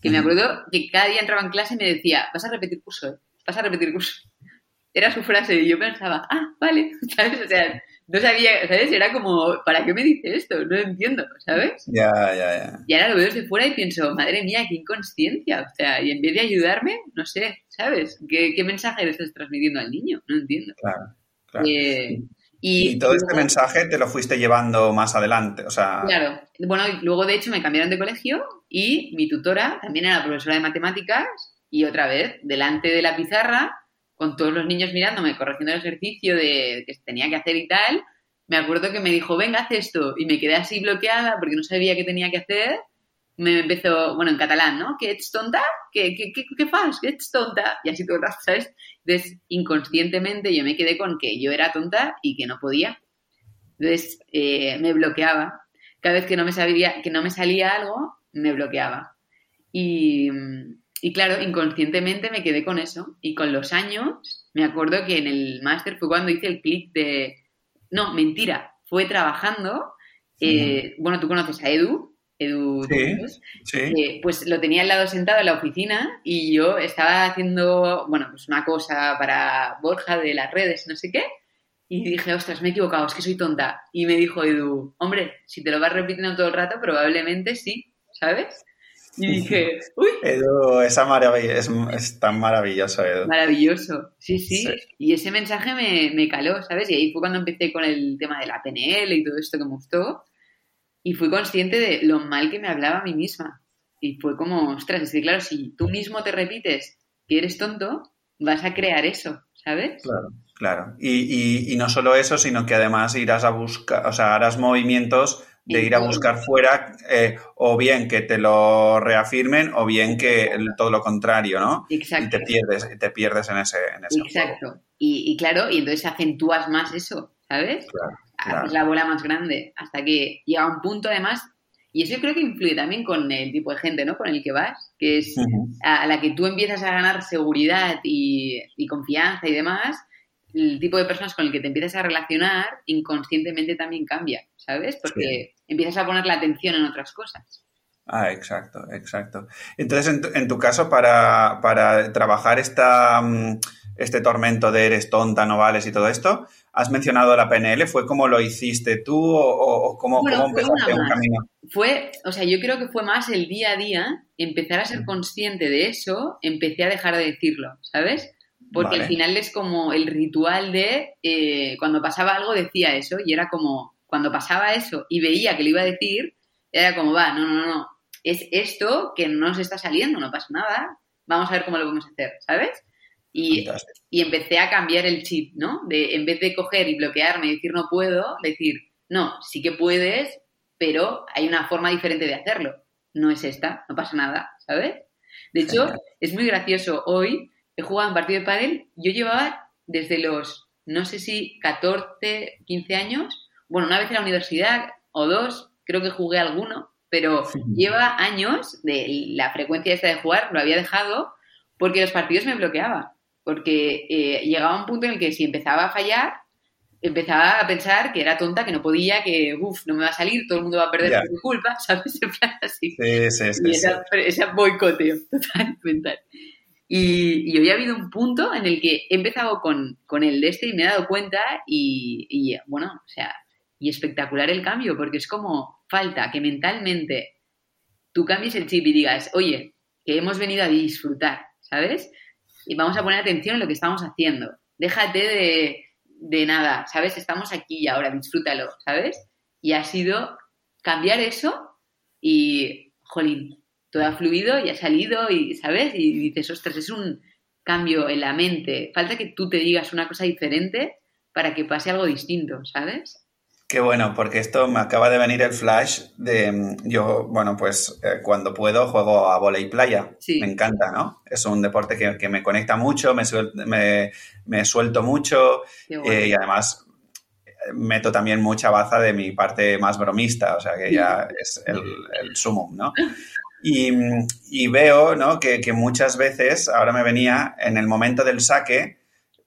que me acuerdo que cada día entraba en clase y me decía, vas a repetir curso, ¿eh? vas a repetir curso. Era su frase y yo pensaba, ah, vale, ¿sabes? O sea, no sabía, ¿sabes? Era como, ¿para qué me dice esto? No entiendo, ¿sabes? Ya, ya, ya. Y ahora lo veo desde fuera y pienso, madre mía, qué inconsciencia. O sea, y en vez de ayudarme, no sé, ¿sabes? ¿Qué, mensaje le estás transmitiendo al niño? No entiendo. Claro, claro. Eh, y, todo este mensaje te lo fuiste llevando más adelante, o sea... Claro. Bueno, luego de hecho me cambiaron de colegio y mi tutora también era profesora de matemáticas y otra vez, delante de la pizarra, con todos los niños mirándome, corrigiendo el ejercicio de que tenía que hacer y tal, me acuerdo que me dijo, venga, haz esto. Y me quedé así bloqueada porque no sabía qué tenía que hacer me empezó, bueno, en catalán, ¿no? ¿Qué es tonta? ¿Qué, qué, qué, qué fas? ¿Qué es tonta? Y así todo el rato, ¿sabes? Entonces, inconscientemente yo me quedé con que yo era tonta y que no podía. Entonces, eh, me bloqueaba. Cada vez que no me, sabía, que no me salía algo, me bloqueaba. Y, y claro, inconscientemente me quedé con eso. Y con los años, me acuerdo que en el máster fue cuando hice el clic de... No, mentira, fue trabajando. Eh, bueno, tú conoces a Edu, Edu, eh, pues lo tenía al lado sentado en la oficina y yo estaba haciendo, bueno, pues una cosa para Borja de las redes, no sé qué, y dije, ostras, me he equivocado, es que soy tonta. Y me dijo Edu, hombre, si te lo vas repitiendo todo el rato, probablemente sí, ¿sabes? Y dije, uy. Edu, esa maravilla, es, tan maravilloso, Edu. Maravilloso, sí, sí. Y ese mensaje me, me caló, ¿sabes? Y ahí fue cuando empecé con el tema de la PNL y todo esto que me gustó y fui consciente de lo mal que me hablaba a mí misma. Y fue como, ostras, es que claro, si tú mismo te repites que eres tonto, vas a crear eso, ¿sabes? Claro, claro. Y, y, no solo eso, sino que además irás a buscar, o sea, harás movimientos de ir a buscar fuera eh, o bien que te lo reafirmen o bien que todo lo contrario, ¿no? Exacto. Y te pierdes, te pierdes en ese, en ese Exacto. Y, y, claro, y entonces acentúas más eso, ¿sabes? Claro, Haces la bola más grande hasta que llega un punto además y eso creo que influye también con el tipo de gente, ¿no? Con el que vas, que es a la que tú empiezas a ganar seguridad y, y, confianza y demás, el tipo de personas con el que te empiezas a relacionar inconscientemente también cambia, ¿sabes? Porque sí. empiezas a poner la atención en otras cosas. Ah, exacto, exacto. Entonces, en tu, en tu caso, para, para trabajar esta, este tormento de eres tonta, no vales y todo esto, has mencionado la PNL, ¿fue como lo hiciste tú o, o cómo, bueno, cómo empezaste un camino? Fue, o sea, yo creo que fue más el día a día, empezar a ser consciente de eso, empecé a dejar de decirlo, ¿sabes? Porque vale. al final es como el ritual de eh, cuando pasaba algo decía eso y era como cuando pasaba eso y veía que lo iba a decir, era como, va, no, no, no, es esto que no nos está saliendo, no pasa nada, vamos a ver cómo lo podemos hacer, ¿sabes? Y, y, empecé a cambiar el chip, ¿no? De, en vez de coger y bloquearme y decir no puedo, decir, no, sí que puedes, pero hay una forma diferente de hacerlo. No es esta, no pasa nada, ¿sabes? De hecho, es muy gracioso. Hoy he jugado un partido de pádel, yo llevaba desde los, no sé si 14, 15 años, bueno, una vez en la universidad o dos, creo que jugué alguno, pero sí. lleva años de la frecuencia esta de jugar, lo había dejado porque los partidos me bloqueaban porque eh, llegaba un punto en el que si empezaba a fallar, empezaba a pensar que era tonta, que no podía, que uff, no me va a salir, todo el mundo va a perder yeah. por mi culpa, ¿sabes? En plan así. Sí, sí, sí. Y esa, sí. esa boicoteo total, mental. Y, y, hoy ha habido un punto en el que he empezado con, con el de este y me he dado cuenta y, y, bueno, o sea, y espectacular el cambio, porque es como falta que mentalmente tú cambies el chip y digas, oye, que hemos venido a disfrutar, ¿sabes? Y vamos a poner atención en lo que estamos haciendo. Déjate de, de nada, ¿sabes? Estamos aquí y ahora, disfrútalo, ¿sabes? Y ha sido cambiar eso y, jolín, todo ha fluido y ha salido y, ¿sabes? Y dices, ostras, es un cambio en la mente. Falta que tú te digas una cosa diferente para que pase algo distinto, ¿sabes? Qué bueno, porque esto me acaba de venir el flash de yo, bueno, pues eh, cuando puedo juego a volei playa. Sí. Me encanta, ¿no? Es un deporte que, que me conecta mucho, me, suel, me, me suelto mucho bueno. eh, y además meto también mucha baza de mi parte más bromista, o sea que ya es el, el sumum, ¿no? Y, y veo, ¿no? Que, que muchas veces, ahora me venía, en el momento del saque,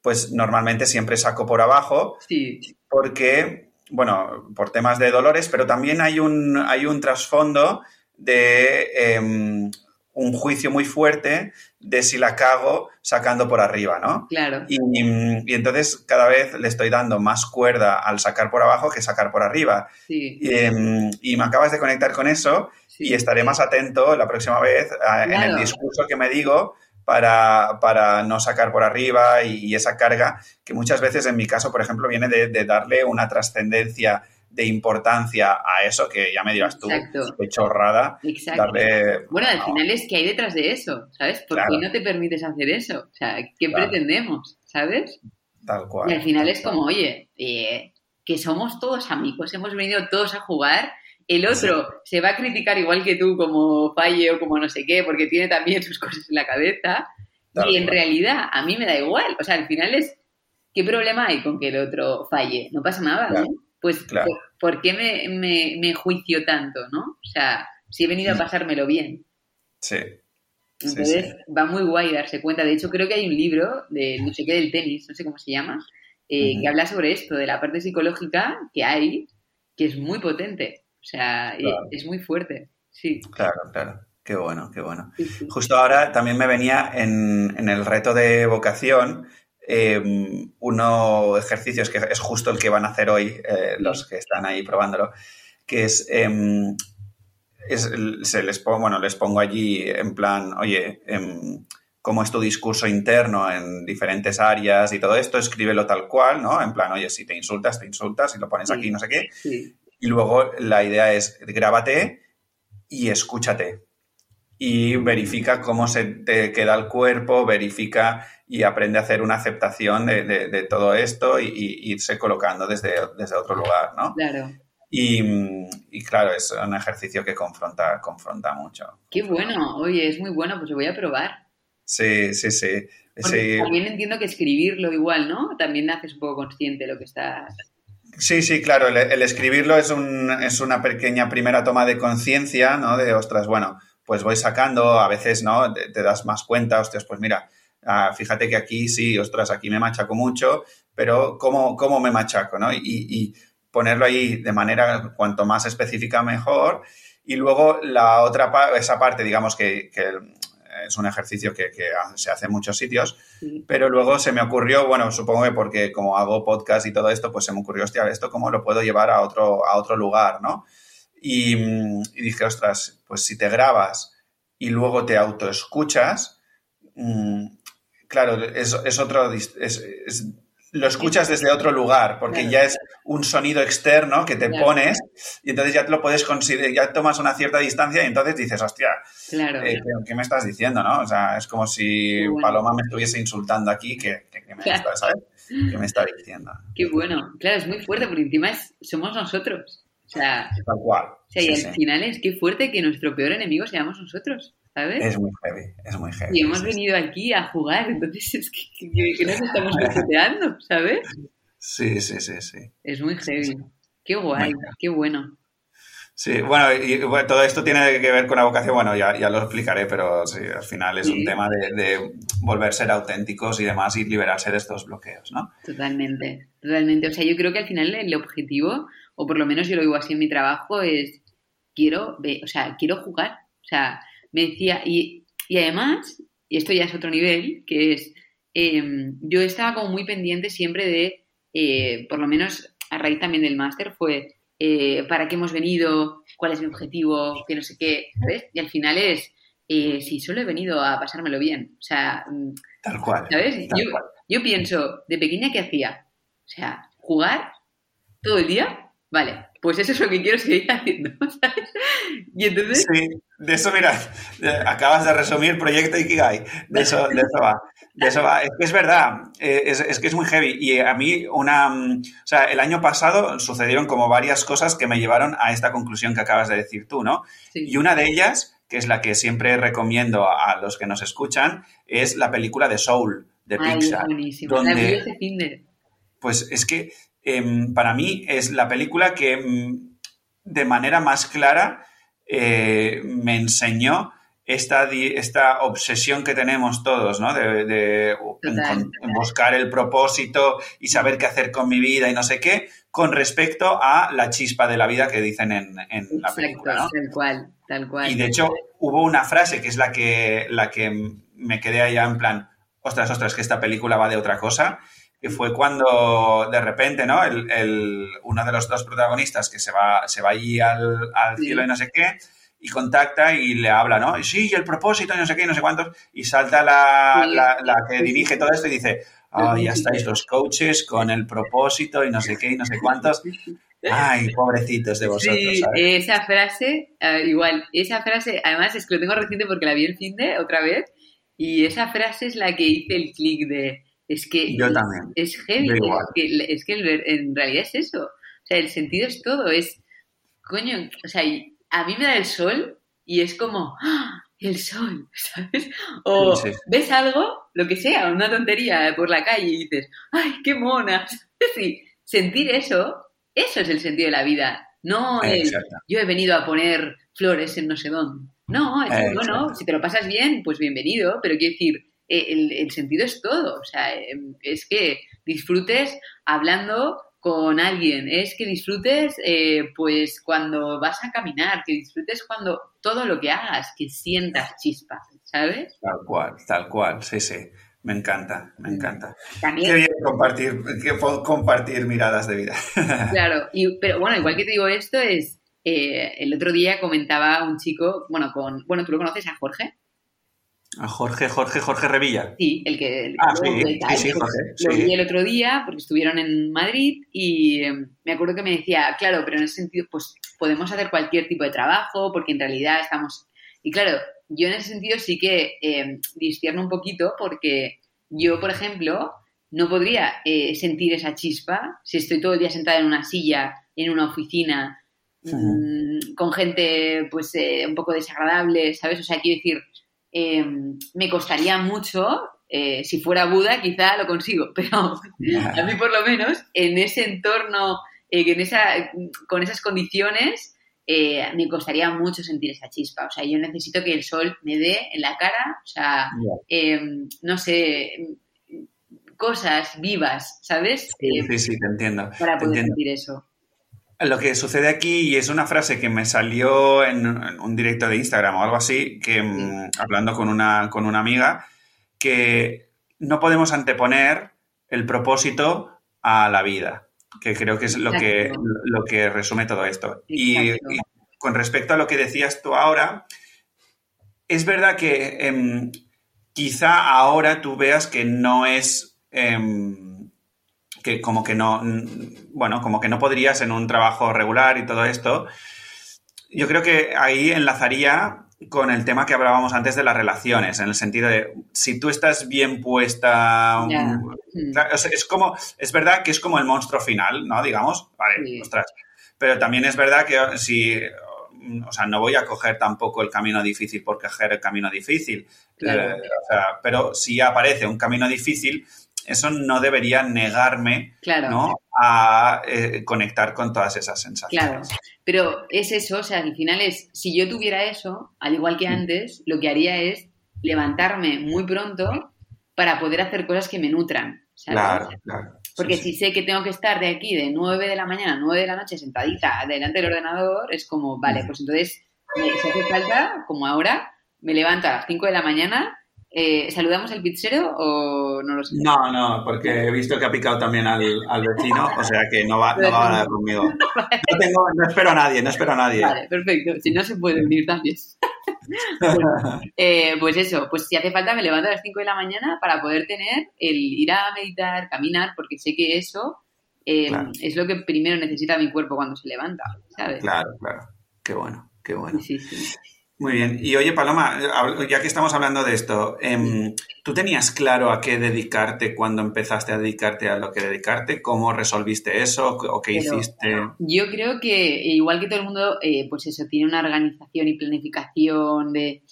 pues normalmente siempre saco por abajo, sí. porque bueno, por temas de dolores, pero también hay un, hay un trasfondo de eh, un juicio muy fuerte de si la cago sacando por arriba, ¿no? Claro. Y, y, entonces cada vez le estoy dando más cuerda al sacar por abajo que sacar por arriba. Sí. Y, em, y me acabas de conectar con eso sí. y estaré más atento la próxima vez a, claro. en el discurso que me digo para, para, no sacar por arriba y, y, esa carga que muchas veces en mi caso, por ejemplo, viene de, de darle una trascendencia de importancia a eso que ya me dirás tú, qué chorrada. Exacto. Darle, bueno, al no. final es que hay detrás de eso, ¿sabes? ¿Por claro. qué no te permites hacer eso? O sea, ¿qué claro. pretendemos? ¿Sabes? Tal cual. Y al final es como, oye, eh, que somos todos amigos, hemos venido todos a jugar el otro se va a criticar igual que tú como falle o como no sé qué, porque tiene también sus cosas en la cabeza. Claro, y en claro. realidad a mí me da igual. O sea, al final es, ¿qué problema hay con que el otro falle? No pasa nada, claro. ¿no? Pues, ¿por, ¿por, qué me, me, me, juicio tanto, no? O sea, si he venido a pasármelo bien. Sí. Entonces, sí, sí. va muy guay darse cuenta. De hecho, creo que hay un libro de no sé qué del tenis, no sé cómo se llama, eh, uh -huh. que habla sobre esto, de la parte psicológica que hay, que es muy potente. O sea, claro. es muy fuerte, sí. Claro, claro. Qué bueno, qué bueno. Sí, sí. Justo ahora también me venía en, en el reto de vocación eh, uno ejercicios que es justo el que van a hacer hoy eh, los que están ahí probándolo, que es, eh, es, se les pongo, bueno, les pongo allí en plan, oye, em, cómo es tu discurso interno en diferentes áreas y todo esto, escríbelo tal cual, ¿no? En plan, oye, si te insultas, te insultas, y lo pones sí. aquí, no sé qué. Sí. Y luego la idea es grábate y escúchate. Y verifica cómo se te queda el cuerpo, verifica y aprende a hacer una aceptación de, de, de todo esto y, y, irse colocando desde, desde otro lugar, ¿no? Claro. Y, claro, es un ejercicio que confronta, confronta mucho. Qué bueno, oye, es muy bueno, pues lo voy a probar. Sí, sí, sí. También entiendo que escribirlo igual, ¿no? También haces un poco consciente de lo que estás... Sí, sí, claro, el, escribirlo es, un, es una pequeña primera toma de conciencia, ¿no? De, ostras, bueno, pues voy sacando, a veces, ¿no? Te, das más cuenta, ostras, pues mira, ah, fíjate que aquí sí, ostras, aquí me machaco mucho, pero ¿cómo, cómo me machaco, ¿no? Y, ponerlo ahí de manera cuanto más específica mejor. Y luego la otra esa parte, digamos que, es un ejercicio que, se hace en muchos sitios, pero luego se me ocurrió, bueno, supongo que porque como hago podcast y todo esto, pues se me ocurrió, hostia, esto cómo lo puedo llevar a otro, a otro lugar, ¿no? Y, dije, ostras, pues si te grabas y luego te autoescuchas, mm, claro, es, es otro, es, lo escuchas desde otro lugar, porque ya es un sonido externo que te pones y entonces ya te lo puedes considerar, ya tomas una cierta distancia y entonces dices, hostia, eh, ¿qué me estás diciendo, no? O sea, es como si Paloma me estuviese insultando aquí, que, me, está, ¿sabes? ¿Qué me está diciendo? Qué bueno. Claro, es muy fuerte porque encima somos nosotros. O sea, Tal cual. O sea, y al final es que fuerte que nuestro peor enemigo seamos nosotros. ¿Sabes? Es muy heavy, es muy heavy. Y hemos venido aquí a jugar, entonces es que, que, nos estamos boicoteando, ¿sabes? Sí, sí, sí, sí. Es muy heavy. Qué guay, qué bueno. Sí, bueno, y todo esto tiene que ver con la vocación, bueno, ya, ya lo explicaré, pero sí, al final es un tema de, de, volver a ser auténticos y demás y liberarse de estos bloqueos, ¿no? Totalmente, totalmente. O sea, yo creo que al final el objetivo, o por lo menos yo lo digo así en mi trabajo, es quiero, o sea, quiero jugar. O sea, me decía, y, además, y esto ya es otro nivel, que es, em, yo estaba como muy pendiente siempre de, eh, por lo menos a raíz también del máster, fue eh, para qué hemos venido, cuál es mi objetivo, que no sé qué, ¿sabes? Y al final es, eh, si solo he venido a pasármelo bien, o sea... Mm, tal cual. ¿Sabes? yo, yo pienso, de pequeña, ¿qué hacía? O sea, jugar todo el día, vale, pues eso es lo que quiero seguir haciendo, ¿sabes? Y entonces... Sí, de eso, mira, acabas de resumir Proyecto Ikigai, de eso, de eso va. De eso va. Es que es verdad, eh, es, que es muy heavy. Y a mí, una. Mm, o sea, el año pasado sucedieron como varias cosas que me llevaron a esta conclusión que acabas de decir tú, ¿no? Y una de ellas, que es la que siempre recomiendo a los que nos escuchan, es la película de Soul, de Ay, Pixar. Buenísimo. Donde, pues es que Em, para mí es la película que mm, de manera más clara eh, me enseñó esta, esta obsesión que tenemos todos, ¿no? De, buscar el propósito y saber qué hacer con mi vida y no sé qué, con respecto a la chispa de la vida que dicen en, la película, ¿no? Tal cual, tal cual. Y de hecho hubo una frase que es la que, la que me quedé allá en plan, ostras, ostras, que esta película va de otra cosa, que fue cuando de repente, ¿no? El, uno de los dos protagonistas que se va, se va allí al, cielo y no sé qué, y contacta y le habla, ¿no? Y sí, y el propósito, y no sé qué, y no sé cuántos, y salta la, la, que dirige todo esto y dice, oh, ya estáis los coaches con el propósito y no sé qué, y no sé cuántos. Ay, pobrecitos de vosotros. Sí, esa frase, igual, esa frase, además es que lo tengo reciente porque la vi el fin de otra vez, y esa frase es la que hice el clic de es que Yo también. es heavy, es que, en realidad es eso. O sea, el sentido es todo, es, coño, o sea, a mí me da el sol y es como, ¡ah! el sol, ¿sabes? O ves algo, lo que sea, una tontería por la calle y dices, ¡ay, qué mona! Sí, sentir eso, eso es el sentido de la vida. No el, yo he venido a poner flores en no sé dónde. No, es, bueno, si te lo pasas bien, pues bienvenido, pero quiero decir, eh, el, sentido es todo. O sea, em, es que disfrutes hablando con alguien, es que disfrutes eh, pues cuando vas a caminar, que disfrutes cuando todo lo que hagas, que sientas chispa, ¿sabes? Tal cual, tal cual, sí, sí. Me encanta, me encanta. También, Qué bien compartir, compartir miradas de vida. Claro, y, pero bueno, igual que te digo esto es, eh, el otro día comentaba un chico, bueno, con, bueno, tú lo conoces a Jorge. A Jorge, Jorge, Jorge Revilla. Sí, el que... ah, sí, sí, Jorge. Lo vi el otro día porque estuvieron en Madrid y em, me acuerdo que me decía, claro, pero en ese sentido, pues podemos hacer cualquier tipo de trabajo porque en realidad estamos... Y claro, yo en ese sentido sí que eh, un poquito porque yo, por ejemplo, no podría eh, sentir esa chispa si estoy todo el día sentada en una silla en una oficina mm, con gente pues eh, un poco desagradable, ¿sabes? O sea, quiero decir, em, me costaría mucho, eh, si fuera Buda quizá lo consigo, pero a mí por lo menos en ese entorno, eh, en esa, con esas condiciones, me costaría mucho sentir esa chispa. O sea, yo necesito que el sol me dé en la cara, o sea, em, no sé, cosas vivas, ¿sabes? Sí, sí, sí, te entiendo. Para poder sentir eso. Lo que sucede aquí, y es una frase que me salió en, un directo de Instagram o algo así, que mm, hablando con una, con una amiga, que no podemos anteponer el propósito a la vida, que creo que es lo que, lo que resume todo esto. Y, con respecto a lo que decías tú ahora, es verdad que em, quizá ahora tú veas que no es Em, que como que no, bueno, como que no podrías en un trabajo regular y todo esto. Yo creo que ahí enlazaría con el tema que hablábamos antes de las relaciones, en el sentido de si tú estás bien puesta, es como, es verdad que es como el monstruo final, ¿no? Digamos, vale, ostras. Pero también es verdad que si, o sea, no voy a coger tampoco el camino difícil por coger el camino difícil. Eh, pero si aparece un camino difícil, eso no debería negarme a eh, conectar con todas esas sensaciones. Claro, pero es eso, o sea, al final es, si yo tuviera eso, al igual que mm. antes, lo que haría es levantarme muy pronto para poder hacer cosas que me nutran. Claro, claro. Porque si sé que tengo que estar de aquí de 9 de la mañana a 9 de la noche sentadita delante del ordenador, es como, vale, mm. pues entonces, si hace falta, como ahora, me levanto a las 5 de la mañana eh, ¿Saludamos al pizzero o no lo sé? No, no, porque he visto que ha picado también al, vecino, o sea que no va, no va a hablar conmigo. No, tengo, no espero a nadie, no espero a nadie. Vale, perfecto. Si no, se puede unir también. Eh, pues eso, pues si hace falta me levanto a las 5 de la mañana para poder tener el ir a meditar, caminar, porque sé que eso eh, es lo que primero necesita mi cuerpo cuando se levanta, ¿sabes? Claro, claro. Qué bueno, qué bueno. Sí, sí. Muy bien. Y oye, Paloma, ya que estamos hablando de esto, em, ¿tú tenías claro a qué dedicarte cuando empezaste a dedicarte a lo que dedicarte? ¿Cómo resolviste eso o qué hiciste? Yo creo que igual que todo el mundo, eh, pues eso, tiene una organización y planificación de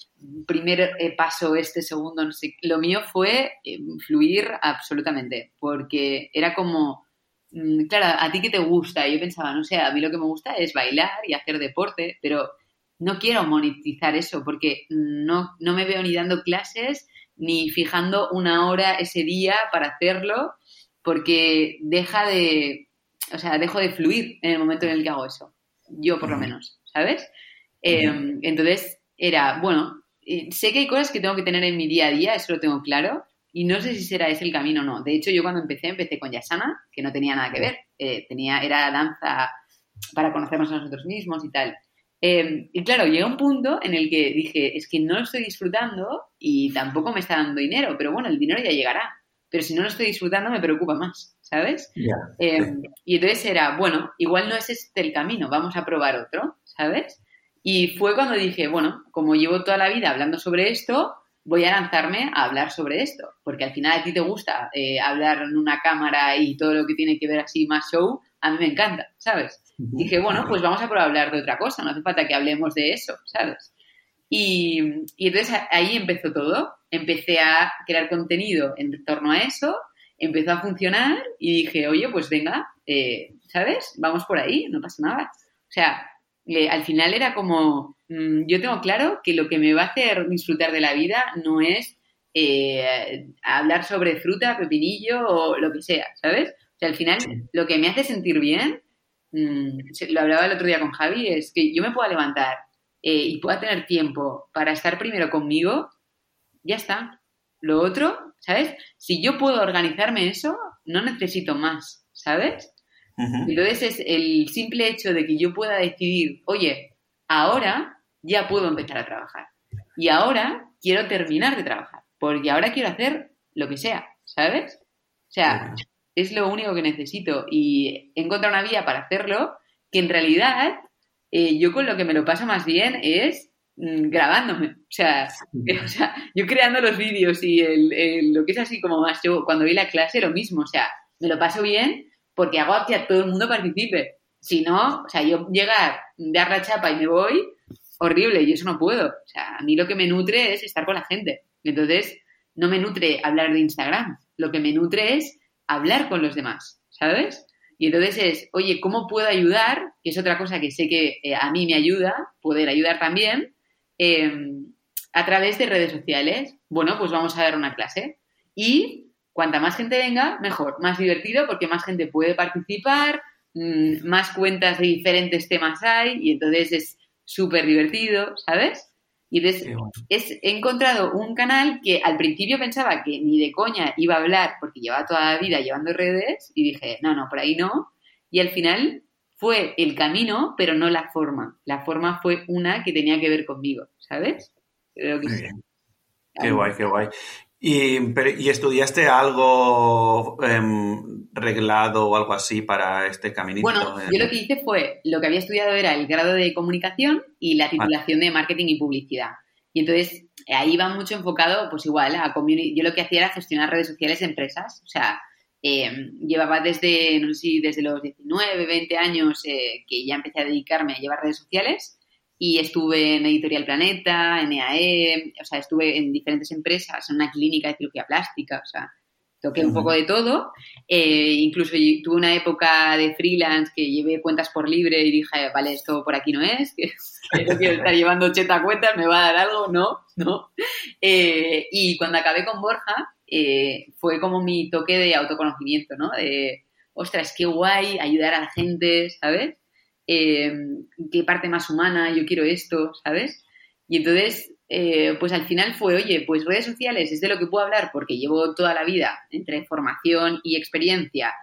primer eh, paso, este segundo, no sé. Lo mío fue eh, fluir absolutamente, porque era como, mm, claro, a ti qué te gusta. Yo pensaba, no sé, a mí lo que me gusta es bailar y hacer deporte, pero no quiero monetizar eso porque no, no me veo ni dando clases ni fijando una hora ese día para hacerlo porque deja de, o sea, dejo de fluir en el momento en el que hago eso. Yo por lo menos, ¿sabes? Em, entonces era, bueno, eh, sé que hay cosas que tengo que tener en mi día a día, eso lo tengo claro, y no sé si será ese el camino o no. De hecho, yo cuando empecé, empecé con Yasana, que no tenía nada que ver. Eh, tenía, era danza para conocernos a nosotros mismos y tal. Em, y claro, llega un punto en el que dije, es que no lo estoy disfrutando y tampoco me está dando dinero, pero bueno, el dinero ya llegará. Pero si no lo estoy disfrutando me preocupa más, ¿sabes? Em, y entonces era, bueno, igual no es este el camino, vamos a probar otro, ¿sabes? Y fue cuando dije, bueno, como llevo toda la vida hablando sobre esto, voy a lanzarme a hablar sobre esto, porque al final a ti te gusta eh, hablar en una cámara y todo lo que tiene que ver así más show, a mí me encanta, ¿sabes? Dije, bueno, pues vamos a probar hablar de otra cosa, no hace falta que hablemos de eso, ¿sabes? Y, entonces ahí empezó todo. Empecé a crear contenido en torno a eso, empezó a funcionar y dije, oye, pues venga, eh, ¿sabes? Vamos por ahí, no pasa nada. O sea, eh, al final era como, mm, yo tengo claro que lo que me va a hacer disfrutar de la vida no es eh, hablar sobre fruta, pepinillo o lo que sea, ¿sabes? Sea, al final lo que me hace sentir bien Mm, lo hablaba el otro día con Javi, es que yo me pueda levantar eh, y pueda tener tiempo para estar primero conmigo, ya está. Lo otro, ¿sabes? Si yo puedo organizarme eso, no necesito más, ¿sabes? Entonces es el simple hecho de que yo pueda decidir, oye, ahora ya puedo empezar a trabajar. Y ahora quiero terminar de trabajar, porque ahora quiero hacer lo que sea, ¿sabes? O sea, es lo único que necesito y he encontrado una vía para hacerlo que en realidad eh, yo con lo que me lo paso más bien es mm, grabándome. O sea, o sea, yo creando los vídeos y el, lo que es así como más, yo cuando vi la clase lo mismo, o sea, me lo paso bien porque hago que a todo el mundo participe. Si no, o sea, yo llegar, dar la chapa y me voy, horrible, y eso no puedo. O sea, a mí lo que me nutre es estar con la gente. Entonces, no me nutre hablar de Instagram. Lo que me nutre es hablar con los demás, ¿sabes? Y entonces es, oye, ¿cómo puedo ayudar? Que es otra cosa que sé que eh, a mí me ayuda, poder ayudar también, em, a través de redes sociales. Bueno, pues vamos a dar una clase. Y cuanta más gente venga, mejor, más divertido porque más gente puede participar, mm, más cuentas de diferentes temas hay y entonces es súper divertido, ¿sabes? Y entonces he encontrado un canal que al principio pensaba que ni de coña iba a hablar porque llevaba toda la vida llevando redes y dije, no, no, por ahí no. Y al final fue el camino, pero no la forma. La forma fue una que tenía que ver conmigo, ¿sabes? Creo que Qué guay, qué guay. ¿Y, ¿y estudiaste algo em, reglado o algo así para este caminito? Bueno, yo lo que hice fue, lo que había estudiado era el grado de comunicación y la titulación de marketing y publicidad. Y entonces ahí va mucho enfocado, pues igual, a community. Yo lo que hacía era gestionar redes sociales de empresas. O sea, em, llevaba desde, no sé si desde los 19, 20 años eh, que ya empecé a dedicarme a llevar redes sociales y estuve en Editorial Planeta, en EAE, o sea, estuve en diferentes empresas, en una clínica de cirugía plástica, o sea, toqué un poco de todo. Eh, incluso tuve una época de freelance que llevé cuentas por libre y dije, vale, esto por aquí no es, que, no quiero estar llevando 80 cuentas, me va a dar algo, no, no. Eh, y cuando acabé con Borja, eh, fue como mi toque de autoconocimiento, ¿no? De, ostras, qué guay ayudar a la gente, ¿sabes? Eh, qué parte más humana, yo quiero esto, ¿sabes? Y entonces, eh, pues al final fue, oye, pues redes sociales es de lo que puedo hablar porque llevo toda la vida entre formación y experiencia,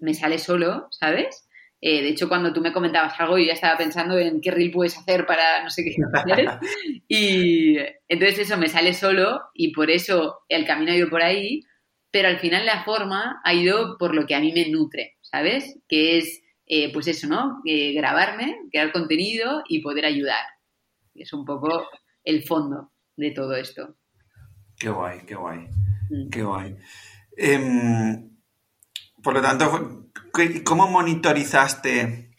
me sale solo, ¿sabes? Eh, de hecho, cuando tú me comentabas algo, yo ya estaba pensando en qué reel puedes hacer para no sé qué. ¿sabes? y entonces eso me sale solo y por eso el camino ha ido por ahí, pero al final la forma ha ido por lo que a mí me nutre, ¿sabes? Que es eh, pues eso, ¿no? grabarme, crear contenido y poder ayudar. Es un poco el fondo de todo esto. Qué guay, qué guay, mm. qué guay. Em, por lo tanto, ¿cómo monitorizaste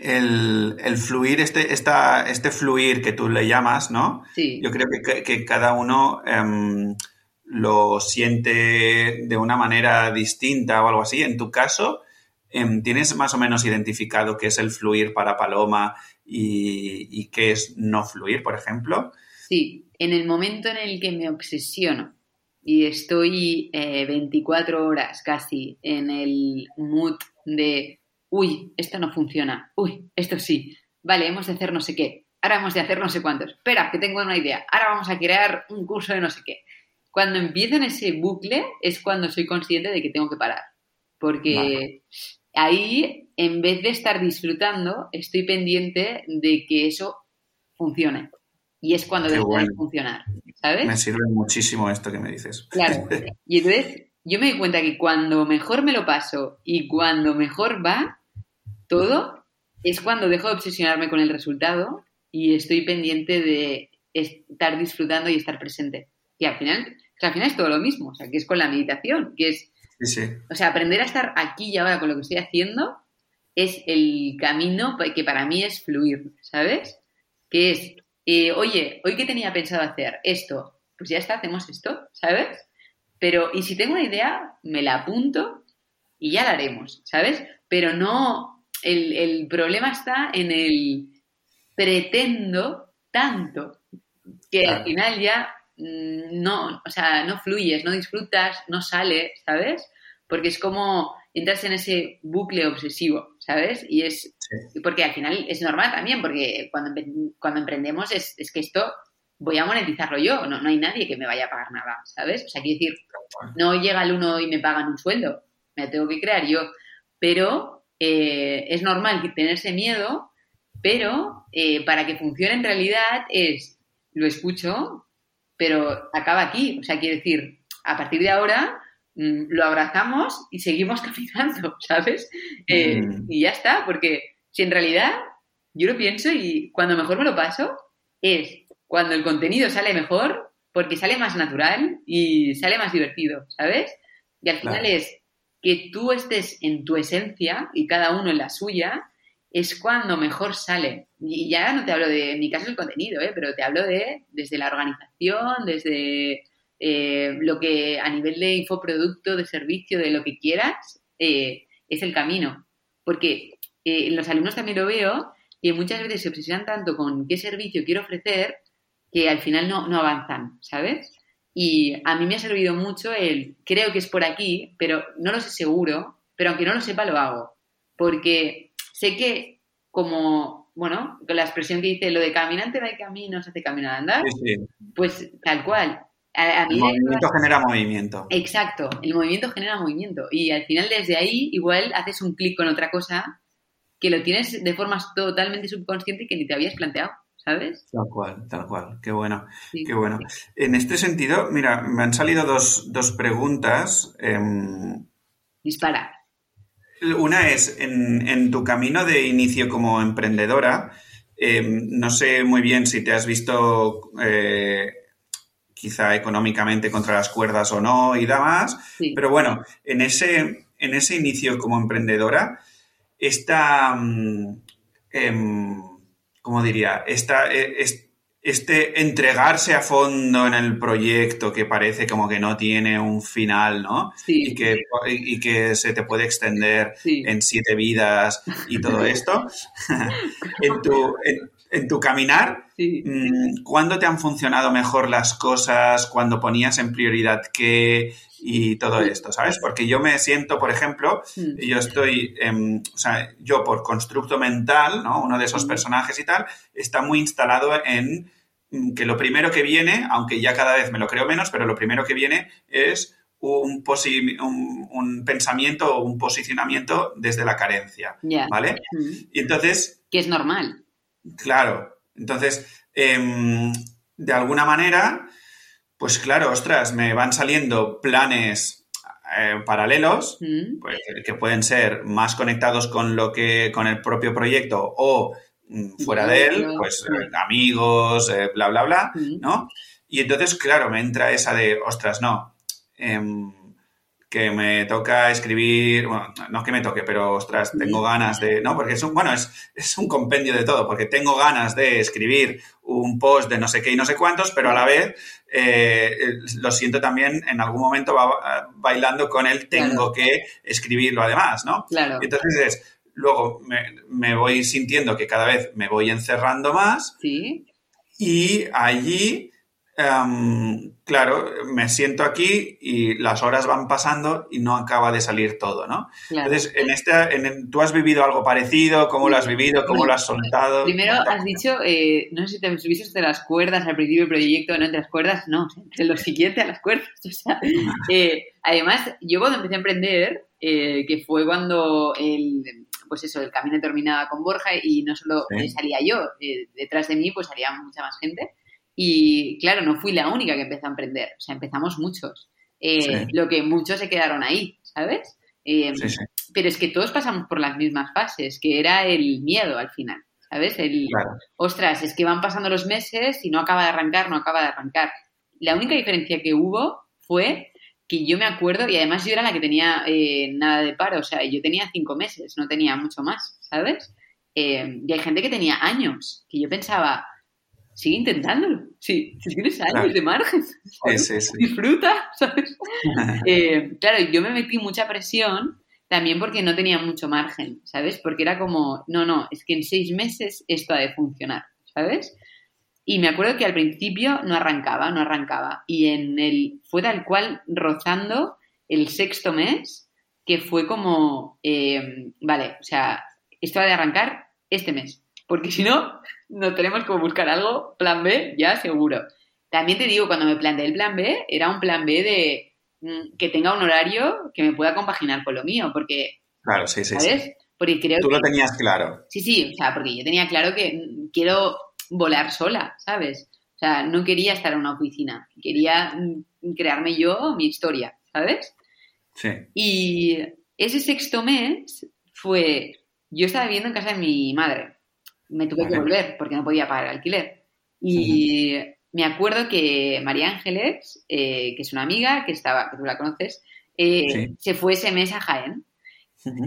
el, fluir, este, esta, este fluir que tú le llamas, ¿no? Sí. Yo creo que, cada uno em, lo siente de una manera distinta o algo así. En tu caso, ¿Tienes más o menos identificado qué es el fluir para Paloma y, qué es no fluir, por ejemplo? Sí, en el momento en el que me obsesiono y estoy 24 eh, horas casi en el mood de, uy, esto no funciona, uy, esto sí, vale, hemos de hacer no sé qué, ahora hemos de hacer no sé cuántos, espera, que tengo una idea, ahora vamos a crear un curso de no sé qué. Cuando empiezo en ese bucle es cuando soy consciente de que tengo que parar, porque ahí, en vez de estar disfrutando, estoy pendiente de que eso funcione. Y es cuando debe funcionar, ¿sabes? Me sirve muchísimo esto que me dices. Claro. Y entonces, yo me doy cuenta que cuando mejor me lo paso y cuando mejor va todo, es cuando dejo de obsesionarme con el resultado y estoy pendiente de estar disfrutando y estar presente. Y al final, al final es todo lo mismo, o sea, que es con la meditación, que es o sea, aprender a estar aquí y ahora con lo que estoy haciendo es el camino que para mí es fluir, ¿sabes? Que es, eh, oye, hoy que tenía pensado hacer esto, pues ya está, hacemos esto, ¿sabes? Pero, y si tengo una idea, me la apunto y ya la haremos, ¿sabes? Pero no, el, el problema está en el pretendo tanto que al final ya no, o sea, no fluyes, no disfrutas, no sale, ¿sabes? Porque es como entras en ese bucle obsesivo, ¿sabes? Y es porque al final es normal también, porque cuando, cuando emprendemos es, es, que esto voy a monetizarlo yo, no, no hay nadie que me vaya a pagar nada, ¿sabes? O sea, quiero decir, no llega el uno y me pagan un sueldo, me lo tengo que crear yo, pero eh, es normal tener ese miedo, pero eh, para que funcione en realidad es, lo escucho, pero acaba aquí. O sea, quiere decir, a partir de ahora mm, lo abrazamos y seguimos caminando, ¿sabes? Eh, mm. Y ya está, porque si en realidad yo lo pienso y cuando mejor me lo paso es cuando el contenido sale mejor porque sale más natural y sale más divertido, ¿sabes? Y al final es, que tú estés en tu esencia y cada uno en la suya, es cuando mejor sale. Y ya no te hablo de, en mi caso, el contenido, ¿eh? pero te hablo de desde la organización, desde eh, lo que a nivel de infoproducto, de servicio, de lo que quieras, eh, es el camino. Porque eh, los alumnos también lo veo que muchas veces se obsesionan tanto con qué servicio quiero ofrecer que al final no, no avanzan, ¿sabes? Y a mí me ha servido mucho el, creo que es por aquí, pero no lo sé seguro, pero aunque no lo sepa, lo hago. Porque sé que como, bueno, con la expresión que dice lo de caminante va camino, se hace camino de andar, pues tal cual. el movimiento genera movimiento. Exacto, el movimiento genera movimiento. Y al final desde ahí igual haces un clic con otra cosa que lo tienes de forma totalmente subconsciente y que ni te habías planteado. ¿sabes? Tal cual, tal cual. Qué bueno, qué bueno. En este sentido, mira, me han salido dos, preguntas. Em, Dispara. Una es, en, tu camino de inicio como emprendedora, em, no sé muy bien si te has visto eh, quizá económicamente contra las cuerdas o no y demás, pero bueno, en ese, en ese inicio como emprendedora, esta... Mm, em, ¿cómo diría? Esta, e, este entregarse a fondo en el proyecto que parece como que no tiene un final, ¿no? Sí. Y, que, y que se te puede extender en siete vidas y todo esto. en, tu, en, tu caminar, mm, ¿cuándo te han funcionado mejor las cosas? ¿Cuándo ponías en prioridad qué? y todo esto, ¿sabes? Porque yo me siento, por ejemplo, mm. yo estoy, o sea, yo por constructo mental, ¿no? Uno de esos personajes y tal, está muy instalado en que lo primero que viene, aunque ya cada vez me lo creo menos, pero lo primero que viene es un, un, pensamiento o un posicionamiento desde la carencia, ¿vale? Y entonces... Que es normal. Claro. Entonces, em, de alguna manera, pues claro, ostras, me van saliendo planes eh, paralelos mm. pues, que pueden ser más conectados con lo que con el propio proyecto o fuera de él, pues eh, amigos, eh, bla bla bla, mm. ¿no? Y entonces, claro, me entra esa de, ostras, no. Em, que me toca escribir, bueno, no que me toque, pero ostras, tengo ganas de, no, porque es un, bueno, es, es un compendio de todo, porque tengo ganas de escribir un post de no sé qué y no sé cuántos, pero a la vez eh, lo siento también en algún momento va, bailando con el tengo que escribirlo además, ¿no? Claro. Entonces es, luego me, me, voy sintiendo que cada vez me voy encerrando más. Sí. Y allí Em, claro, me siento aquí y las horas van pasando y no acaba de salir todo, ¿no? Entonces, en este, en, ¿tú has vivido algo parecido? ¿Cómo lo has vivido? ¿Cómo lo has soltado? Primero has dicho, eh, no sé si te subiste de las cuerdas al principio del proyecto, no entre las cuerdas, no, de lo siguiente a las cuerdas. Eh, además, yo cuando empecé a emprender, eh, que fue cuando el, pues eso, el camino terminaba con Borja y no solo salía yo, detrás de mí pues salía mucha más gente. Y claro, no fui la única que empezó a emprender, o sea, empezamos muchos. Eh, lo que muchos se quedaron ahí, ¿sabes? Eh, pero es que todos pasamos por las mismas fases, que era el miedo al final, ¿sabes? El, ostras, es que van pasando los meses y no acaba de arrancar, no acaba de arrancar. La única diferencia que hubo fue que yo me acuerdo, y además yo era la que tenía eh, nada de paro, o sea, yo tenía cinco meses, no tenía mucho más, ¿sabes? y hay gente que tenía años, que yo pensaba, sigue intentándolo. Si, tienes años de margen, disfruta, ¿sabes? Eh, claro, yo me metí mucha presión también porque no tenía mucho margen, ¿sabes? Porque era como, no, no, es que en seis meses esto ha de funcionar, ¿sabes? Y me acuerdo que al principio no arrancaba, no arrancaba. Y en el, fue tal cual rozando el sexto mes, que fue como, eh, vale, o sea, esto ha de arrancar este mes. Porque si no, no tenemos que buscar algo, plan B, ya seguro. También te digo, cuando me planteé el plan B, era un plan B de mm, que tenga un horario que me pueda compaginar con lo mío, porque... Claro, sí, sí. ¿Sabes? Porque creo Tú lo tenías claro. Sí, sí, o sea, porque yo tenía claro que quiero volar sola, ¿sabes? O sea, no quería estar en una oficina, quería mm, crearme yo mi historia, ¿sabes? Sí. Y ese sexto mes fue, yo estaba viviendo en casa de mi madre, me tuve que volver porque no podía pagar el alquiler. Y me acuerdo que María Ángeles, eh, que es una amiga que estaba, que tú la conoces, eh, se fue ese mes a Jaén.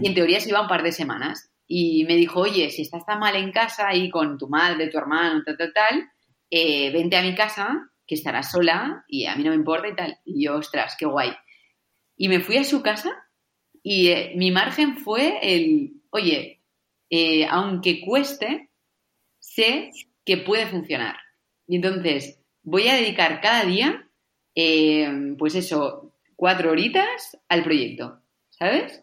Y en teoría se iba un par de semanas. Y me dijo, oye, si estás tan mal en casa ahí con tu madre, tu hermano, tal, tal, tal, eh, vente a mi casa, que estarás sola y a mí no me importa y tal. Y yo, ostras, qué guay. Y me fui a su casa y eh, mi margen fue el, oye, aunque cueste, sé que puede funcionar. Y entonces voy a dedicar cada día, pues eso, cuatro horitas al proyecto, ¿sabes?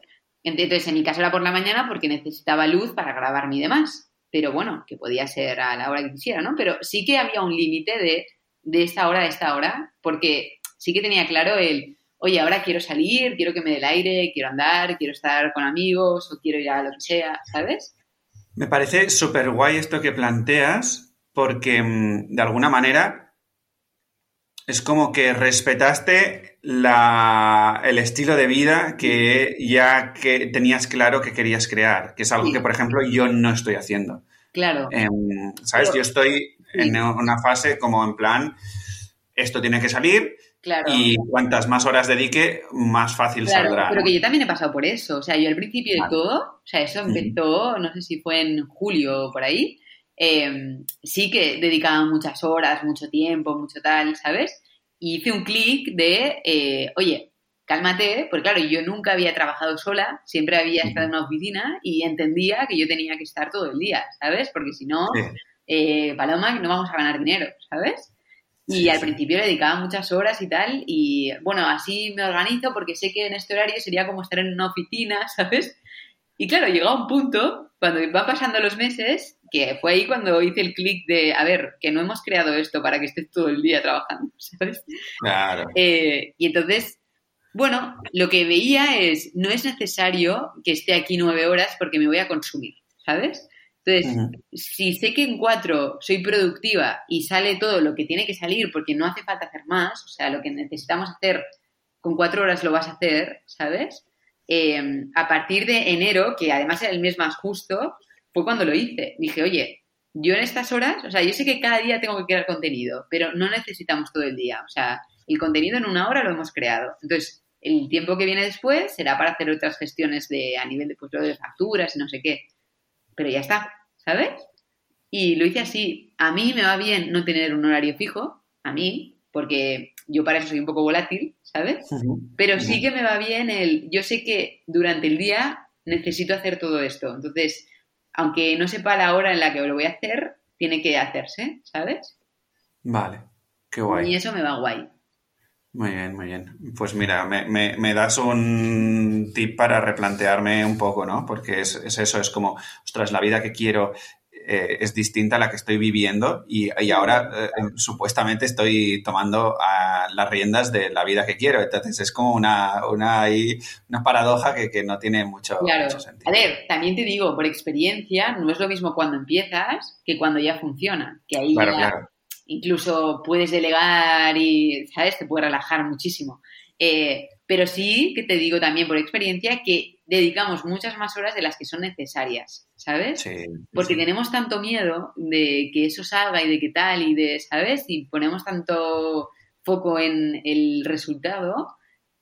Entonces, en mi caso era por la mañana porque necesitaba luz para grabarme y demás. Pero bueno, que podía ser a la hora que quisiera, ¿no? Pero sí que había un límite de, de esta hora a esta hora, porque sí que tenía claro el, oye, ahora quiero salir, quiero que me dé el aire, quiero andar, quiero estar con amigos o quiero ir a lo que sea, ¿sabes? Me parece súper guay esto que planteas, porque mm, de alguna manera es como que respetaste el estilo de vida que ya que tenías claro que querías crear, que es algo que, por ejemplo, yo no estoy haciendo. Claro. Em, ¿Sabes? yo estoy en una fase como en plan, esto tiene que salir, Claro. Y cuantas más horas dedique, más fácil claro, saldrá. Pero que yo también he pasado por eso. O sea, yo al principio de todo, o sea, eso empezó, no sé si fue en julio o por ahí, Em, sí que dedicaba muchas horas, mucho tiempo, mucho tal, ¿sabes? Y hice un clic de, eh, oye, cálmate, porque claro, yo nunca había trabajado sola, siempre había estado en una oficina y entendía que yo tenía que estar todo el día, ¿sabes? Porque si no, eh, Paloma, no vamos a ganar dinero, ¿sabes? Y al principio le dedicaba muchas horas y tal, y bueno, así me organizo porque sé que en este horario sería como estar en una oficina, ¿sabes? Y claro, llegó a un punto, cuando van pasando los meses, que fue ahí cuando hice el clic de, a ver, que no hemos creado esto para que estés todo el día trabajando, ¿sabes? Claro. Eh, y entonces, bueno, lo que veía es, no es necesario que esté aquí nueve horas porque me voy a consumir, ¿sabes? Entonces, si sé que en cuatro soy productiva y sale todo lo que tiene que salir porque no hace falta hacer más, o sea, lo que necesitamos hacer con cuatro horas lo vas a hacer, ¿sabes? Eh, a partir de enero, que además era el mes más justo, fue cuando lo hice. Dije, oye, yo en estas horas, o sea, yo sé que cada día tengo que crear contenido, pero no necesitamos todo el día. O sea, el contenido en una hora lo hemos creado. Entonces, el tiempo que viene después será para hacer otras gestiones de, a nivel de, pues, de facturas y no sé qué. Pero ya está, ¿sabes? Y lo hice así. A mí me va bien no tener un horario fijo, a mí, porque yo para eso soy un poco volátil, ¿sabes? Pero sí que me va bien el, yo sé que durante el día necesito hacer todo esto. Entonces, aunque no sepa la hora en la que lo voy a hacer, tiene que hacerse, ¿sabes? Vale, qué guay. Y eso me va guay. Muy bien, muy bien. Pues mira, me, das un tip para replantearme un poco, ¿no? Porque es, es, eso, es como, ostras, la vida que quiero eh, es distinta a la que estoy viviendo y, ahora eh, supuestamente estoy tomando las riendas de la vida que quiero. Entonces es como una, una, una paradoja que, no tiene mucho, sentido. A ver, también te digo, por experiencia, no es lo mismo cuando empiezas que cuando ya funciona. Que ahí incluso puedes delegar y, ¿sabes? Te puede relajar muchísimo. Eh, pero sí que te digo también por experiencia que dedicamos muchas más horas de las que son necesarias, ¿sabes? Porque tenemos tanto miedo de que eso salga y de qué tal y de, ¿sabes? Y ponemos tanto foco en el resultado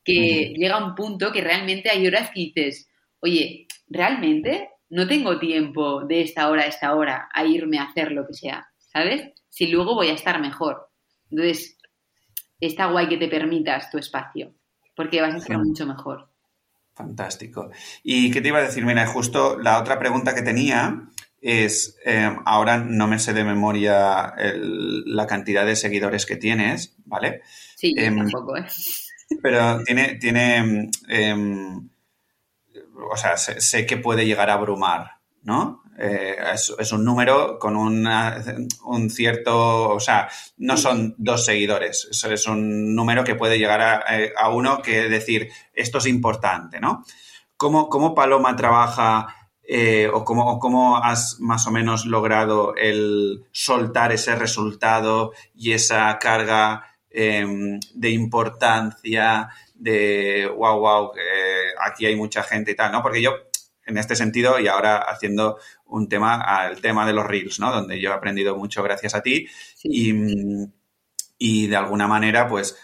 que llega un punto que realmente hay horas que dices, oye, realmente no tengo tiempo de esta hora a esta hora a irme a hacer lo que sea, ¿sabes? Si luego voy a estar mejor. Entonces, está guay que te permitas tu espacio porque vas a estar mucho mejor. Fantástico. ¿Y qué te iba a decir? Mira, justo la otra pregunta que tenía es, eh, ahora no me sé de memoria la cantidad de seguidores que tienes, ¿vale? Sí, em, tampoco, ¿eh? Pero tiene, tiene em, o sea, sé, que puede llegar a abrumar, ¿no? Eh, es, un número con un cierto, o sea, no son dos seguidores, es, es un número que puede llegar a, eh, uno que decir, esto es importante, ¿no? ¿Cómo, cómo Paloma trabaja eh, o, cómo, cómo, has más o menos logrado el soltar ese resultado y esa carga em, de importancia de wow, wow, aquí hay mucha gente y tal, ¿no? Porque yo en este sentido y ahora haciendo un tema al tema de los reels, ¿no? Donde yo he aprendido mucho gracias a ti y, de alguna manera, pues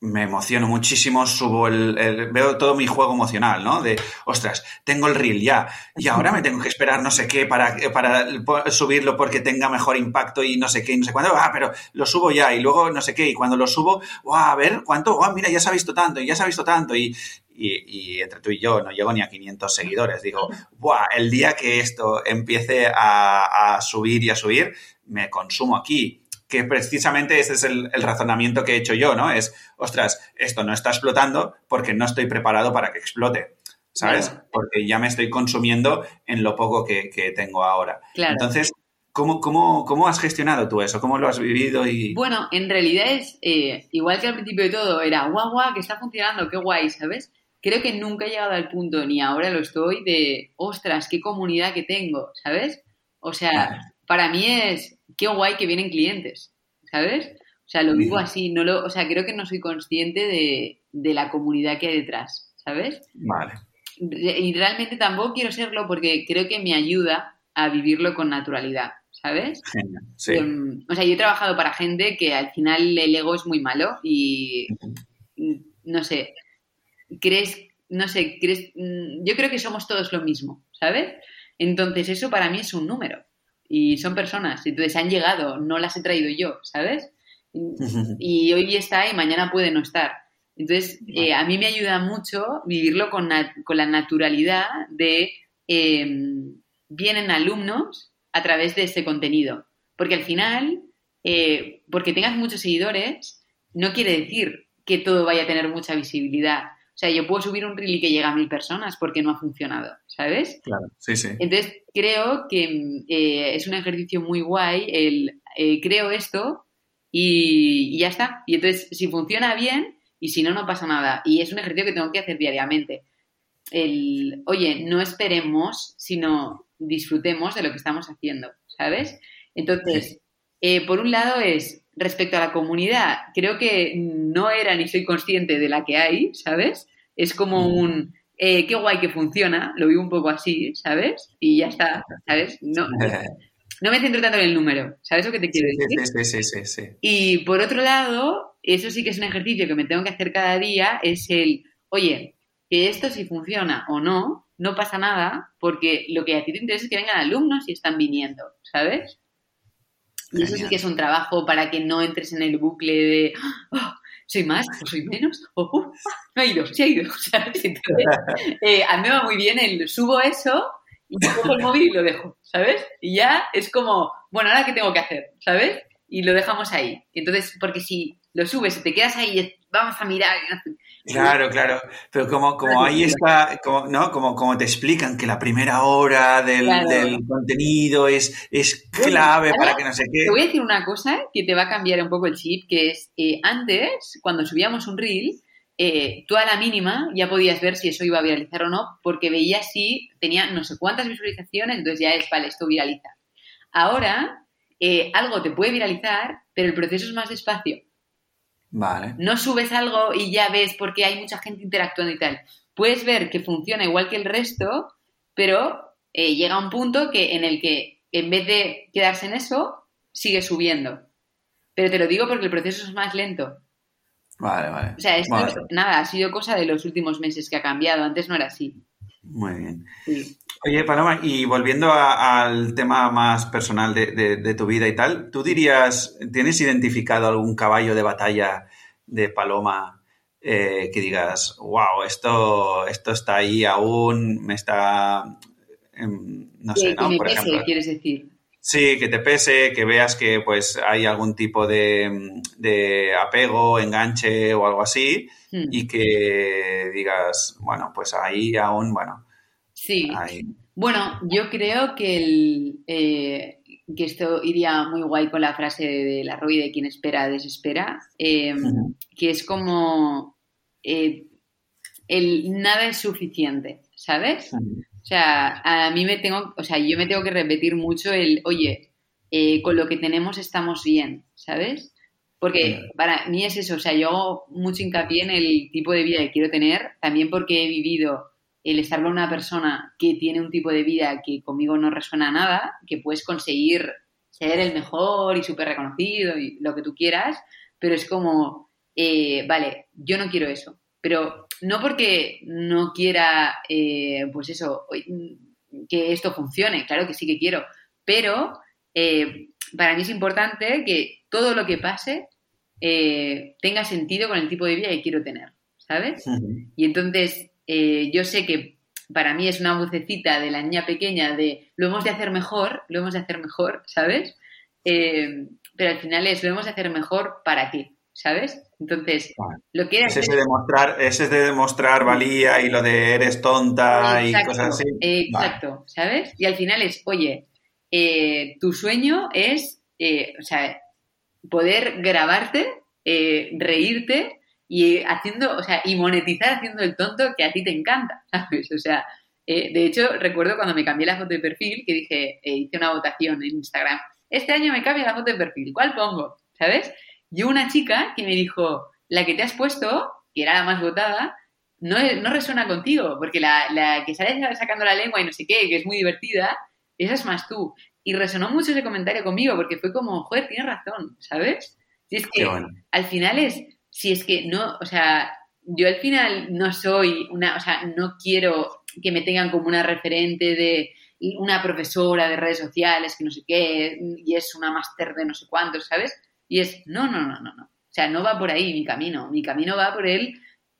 me emociono muchísimo, subo el, veo todo mi juego emocional, ¿no? De, ostras, tengo el reel ya, y ahora me tengo que esperar no sé qué para, para subirlo porque tenga mejor impacto y no sé qué, y no sé cuándo, ah, pero lo subo ya, y luego no sé qué, y cuando lo subo, a ver, ¿cuánto? mira, ya se ha visto tanto, y ya se ha visto tanto, y, y, entre tú y yo no llego ni a 500 seguidores. Digo, Buah, el día que esto empiece a, a subir y a subir, me consumo aquí que precisamente ese es el, razonamiento que he hecho yo, ¿no? Es, ostras, esto no está explotando porque no estoy preparado para que explote, ¿sabes? Porque ya me estoy consumiendo en lo poco que, tengo ahora. Entonces, ¿cómo, cómo, cómo has gestionado tú eso? ¿Cómo lo has vivido? Y... Bueno, en realidad es eh, igual que al principio de todo, era guau, guau, que está funcionando, qué guay, ¿sabes? Creo que nunca he llegado al punto, ni ahora lo estoy, de, ostras, qué comunidad que tengo, ¿sabes? O sea, para mí es, qué guay que vienen clientes, ¿sabes? O sea, lo vivo así, no lo, o sea, creo que no soy consciente de, la comunidad que hay detrás, ¿sabes? Vale. Y realmente tampoco quiero serlo porque creo que me ayuda a vivirlo con naturalidad, ¿sabes? Genial, sí. Em, o sea, yo he trabajado para gente que al final el ego es muy malo y, no sé, crees, no sé, crees, mm, yo creo que somos todos lo mismo, ¿sabes? Entonces eso para mí es un número y son personas, entonces han llegado, no las he traído yo, ¿sabes? Y, hoy está y mañana puede no estar. Entonces, eh, a mí me ayuda mucho vivirlo con, la naturalidad de em, vienen alumnos a través de este contenido. Porque al final, eh, porque tengas muchos seguidores, no quiere decir que todo vaya a tener mucha visibilidad. O sea, yo puedo subir un reel y que llega a mil personas porque no ha funcionado, ¿sabes? Claro, sí, sí. Entonces, creo que eh, es un ejercicio muy guay el eh, creo esto y, ya está. Y entonces, si funciona bien y si no, no pasa nada. Y es un ejercicio que tengo que hacer diariamente. El, oye, no esperemos, sino disfrutemos de lo que estamos haciendo, ¿sabes? Entonces, eh, por un lado es respecto a la comunidad, creo que no era ni soy consciente de la que hay, ¿sabes? Es como mm. un, eh, qué guay que funciona, lo vivo un poco así, ¿sabes? Y ya está, ¿sabes? No, no me centro tanto en el número, ¿sabes lo que te quiero decir? Sí, sí, sí, sí, Y por otro lado, eso sí que es un ejercicio que me tengo que hacer cada día, es el, oye, que esto si funciona o no, no pasa nada, porque lo que a ti te interesa es que vengan alumnos y están viniendo, ¿sabes? Y eso sí que es un trabajo para que no entres en el bucle de oh, soy más o soy menos, o uh, no ha ido, se ha ido. ¿sabes? Eh, a mí me va muy bien el subo eso y cojo el móvil y lo dejo, ¿sabes? Y ya es como, bueno, ahora qué tengo que hacer, ¿sabes? Y lo dejamos ahí. Entonces, porque si lo subes y te quedas ahí, vamos a mirar. Claro, claro. Pero como, como ahí está, como, ¿no? Como, como te explican que la primera hora del, contenido es, es clave para que no sé qué. Te voy a decir una cosa que te va a cambiar un poco el chip, que es eh, antes, cuando subíamos un reel, eh, tú a la mínima ya podías ver si eso iba a viralizar o no, porque veías si tenía no sé cuántas visualizaciones, entonces ya es, vale, esto viraliza. Ahora, eh, algo te puede viralizar, pero el proceso es más despacio. Vale. No subes algo y ya ves porque hay mucha gente interactuando y tal. Puedes ver que funciona igual que el resto, pero eh, llega un punto que, en el que en vez de quedarse en eso, sigue subiendo. Pero te lo digo porque el proceso es más lento. Vale, vale. O sea, esto, nada, ha sido cosa de los últimos meses que ha cambiado. Antes no era así. Muy bien. Oye, Paloma, y volviendo al tema más personal de, tu vida y tal, ¿tú dirías, tienes identificado algún caballo de batalla de Paloma eh, que digas, wow, esto, esto está ahí aún, me está, em, no sé, ¿no? Por ejemplo. quieres decir. Sí, que te pese, que veas que pues hay algún tipo de, apego, enganche o algo así hmm. y que digas, bueno, pues ahí aún, bueno. Sí. Bueno, yo creo que, el, eh, que esto iría muy guay con la frase de, la Roy de quien espera, desespera, em, que es como eh, el nada es suficiente, ¿sabes? O sea, a mí me tengo, o sea, yo me tengo que repetir mucho el, oye, eh, con lo que tenemos estamos bien, ¿sabes? Porque para mí es eso, o sea, yo hago mucho hincapié en el tipo de vida que quiero tener, también porque he vivido el estar con una persona que tiene un tipo de vida que conmigo no resuena nada, que puedes conseguir ser el mejor y súper reconocido y lo que tú quieras, pero es como eh, vale, yo no quiero eso, pero no porque no quiera, eh, pues eso, que esto funcione, claro que sí que quiero, pero eh, para mí es importante que todo lo que pase tenga sentido con el tipo de vida que quiero tener, ¿sabes? Y entonces yo sé que para mí es una vocecita de la niña pequeña de lo hemos de hacer mejor, lo hemos de hacer mejor, ¿sabes? pero al final es lo hemos de hacer mejor para qué, ¿sabes? Entonces, lo que ese es de demostrar, ese es de demostrar valía y lo de eres tonta y cosas así. Exacto, ¿sabes? Y al final es, oye, eh, tu sueño es, eh, o sea, poder grabarte, eh, reírte y haciendo, o sea, y monetizar haciendo el tonto que a ti te encanta, ¿sabes? O sea, de hecho, recuerdo cuando me cambié la foto de perfil que dije, hice una votación en Instagram, este año me cambio la foto de perfil, ¿cuál pongo? ¿Sabes? Yo una chica que me dijo, la que te has puesto, que era la más votada, no, no resuena contigo, porque la, que sale sacando la lengua y no sé qué, que es muy divertida, esa es más tú. Y resonó mucho ese comentario conmigo, porque fue como, joder, tienes razón, ¿sabes? Si es que al final es, si es que no, o sea, yo al final no soy una, o sea, no quiero que me tengan como una referente de una profesora de redes sociales que no sé qué, y es una máster de no sé cuántos, ¿sabes? Y es, no, no, no, no, no. O sea, no va por ahí mi camino. Mi camino va por él.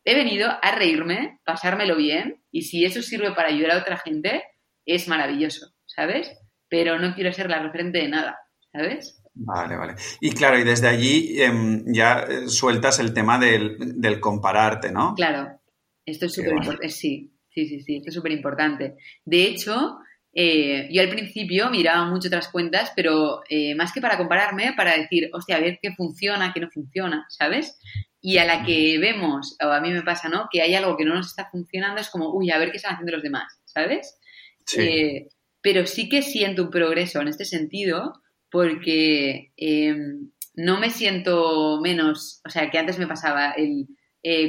He venido a reírme, pasármelo bien, y si eso sirve para ayudar a otra gente, es maravilloso, ¿sabes? Pero no quiero ser la referente de nada, ¿sabes? Vale, vale. Y claro, y desde allí em, ya eh, sueltas el tema del, del compararte, ¿no? Claro, esto es súper importante. Sí, sí, sí, sí, esto es súper importante. De hecho, eh, yo al principio miraba mucho otras cuentas, pero eh, más que para compararme, para decir, hostia, a ver qué funciona, qué no funciona, ¿sabes? Y a la que vemos, o a mí me pasa, ¿no? Que hay algo que no nos está funcionando, es como, uy, a ver qué están haciendo los demás, ¿sabes? Eh, pero sí que siento un progreso en este sentido, porque em, no me siento menos, o sea, que antes me pasaba el,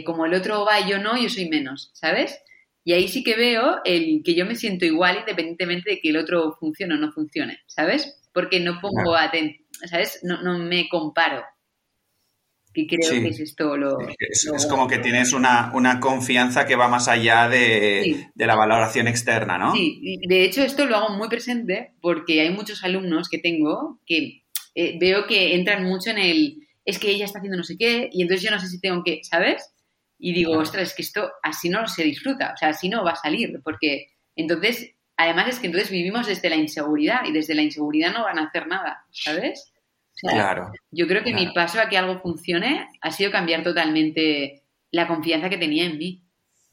como el otro va y yo no, yo soy menos, ¿sabes? Y ahí sí que veo el que yo me siento igual independientemente de que el otro funcione o no funcione, ¿sabes? Porque no pongo atención, ¿sabes? No, no me comparo. Que creo que es esto lo... Es, como que tienes una, confianza que va más allá de, la valoración externa, ¿no? Sí, de hecho esto lo hago muy presente porque hay muchos alumnos que tengo que eh, veo que entran mucho en el es que ella está haciendo no sé qué y entonces yo no sé si tengo que, ¿sabes? Y digo, ostras, es que esto así no se disfruta, o sea, así no va a salir, porque entonces, además es que entonces vivimos desde la inseguridad y desde la inseguridad no van a hacer nada, ¿sabes? Claro. Yo creo que mi paso a que algo funcione ha sido cambiar totalmente la confianza que tenía en mí.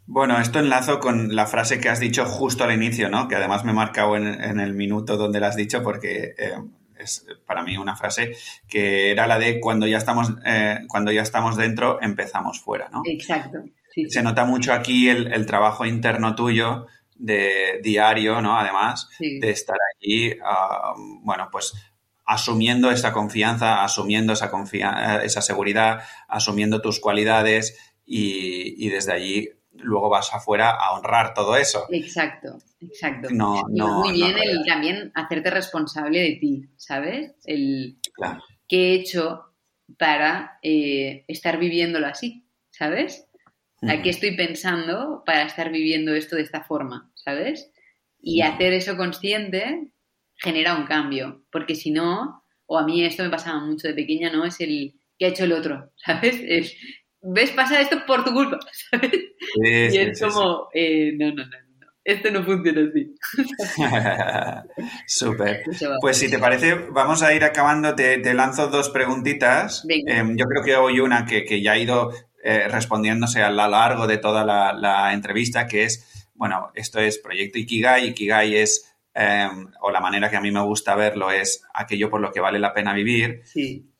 Bueno, esto enlazo con la frase que has dicho justo al inicio, ¿no? Que además me he marcado en, el minuto donde la has dicho porque eh, es para mí una frase que era la de cuando ya estamos, eh, cuando ya estamos dentro, empezamos fuera, ¿no? Exacto. Se nota mucho aquí el, trabajo interno tuyo de diario, ¿no? Además, de estar allí, ah, bueno, pues asumiendo esa confianza, asumiendo esa, confianza, esa seguridad, asumiendo tus cualidades y, y desde allí luego vas afuera a honrar todo eso. Exacto, exacto. No, no, muy bien el también hacerte responsable de ti, ¿sabes? El claro. qué he hecho para eh, estar viviéndolo así, ¿sabes? ¿A qué estoy pensando para estar viviendo esto de esta forma, ¿sabes? Y hacer eso consciente genera un cambio, porque si no, o a mí esto me pasaba mucho de pequeña, ¿no? Es el que ha hecho el otro, ¿sabes? Es, ves pasa esto por tu culpa, ¿sabes? y es como, eh, no, no, no, no, esto no funciona así. Súper. Pues si te parece, vamos a ir acabando. Te, lanzo dos preguntitas. Em, yo creo que hoy una que, ya ha ido eh, respondiéndose a lo largo de toda la, entrevista, que es, bueno, esto es Proyecto Ikigai. Ikigai es, em, o la manera que a mí me gusta verlo, es aquello por lo que vale la pena vivir. Sí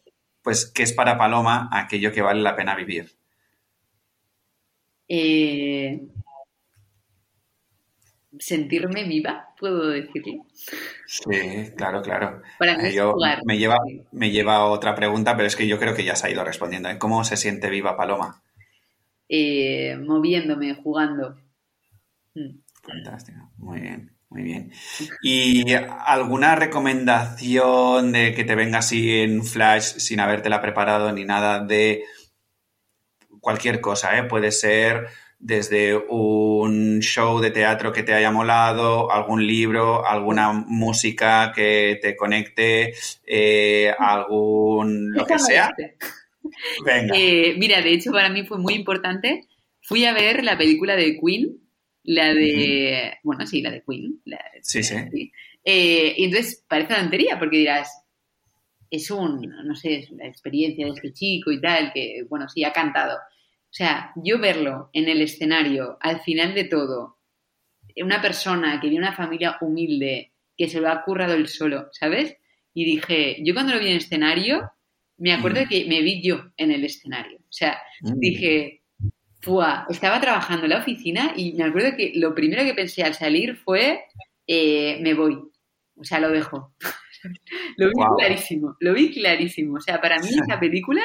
pues, ¿qué es para Paloma aquello que vale la pena vivir? Eh, sentirme viva, puedo decirlo. Sí, claro, claro. Eh, me, lleva, me lleva a otra pregunta, pero es que yo creo que ya se ha ido respondiendo. ¿eh? ¿Cómo se siente viva Paloma? moviéndome, jugando. Mm. Fantástico, muy bien. Muy bien. ¿Y alguna recomendación de que te venga así en flash sin habértela preparado ni nada de cualquier cosa, ¿eh? Puede ser desde un show de teatro que te haya molado, algún libro, alguna música que te conecte, eh, algún lo que sea. Venga. Eh, mira, de hecho para mí fue muy importante. Fui a ver la película de Queen, la de, bueno, sí, la de Queen. sí, sí. Eh, y entonces parece una tontería porque dirás, es un, no sé, es la experiencia de este chico y tal, que, bueno, sí, ha cantado. O sea, yo verlo en el escenario, al final de todo, una persona que viene de una familia humilde, que se lo ha currado él solo, ¿sabes? Y dije, yo cuando lo vi en escenario, me acuerdo mm. que me vi yo en el escenario. O sea, mm. dije, Fua, estaba trabajando en la oficina y me acuerdo que lo primero que pensé al salir fue, eh, me voy. O sea, lo dejo. lo vi clarísimo, lo vi clarísimo. O sea, para mí esa película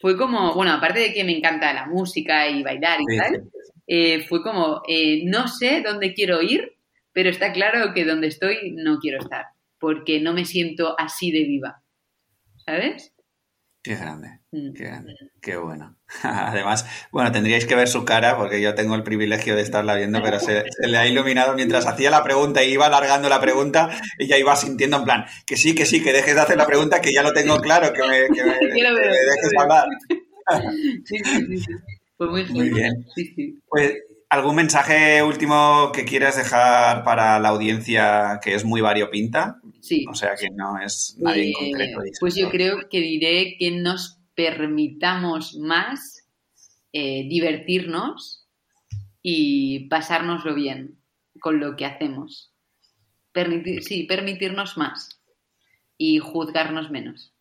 fue como, bueno, aparte de que me encanta la música y bailar y tal, eh, fue como, eh, no sé dónde quiero ir, pero está claro que donde estoy no quiero estar, porque no me siento así de viva. ¿Sabes? Qué grande, mm. qué grande, qué bueno. Además, bueno, tendríais que ver su cara porque yo tengo el privilegio de estarla viendo, pero se, le ha iluminado mientras hacía la pregunta y iba alargando la pregunta, ella iba sintiendo en plan, que sí, que sí, que dejes de hacer la pregunta, que ya lo tengo claro, que me, que me, dejes hablar. Sí, sí, sí, Pues muy, muy bien. Pues, ¿algún mensaje último que quieras dejar para la audiencia que es muy variopinta? Sí. O sea que no es nadie en eh, concreto. Pues yo creo que diré que nos permitamos más eh, divertirnos y pasárnoslo bien con lo que hacemos. sí, permitirnos más y juzgarnos menos.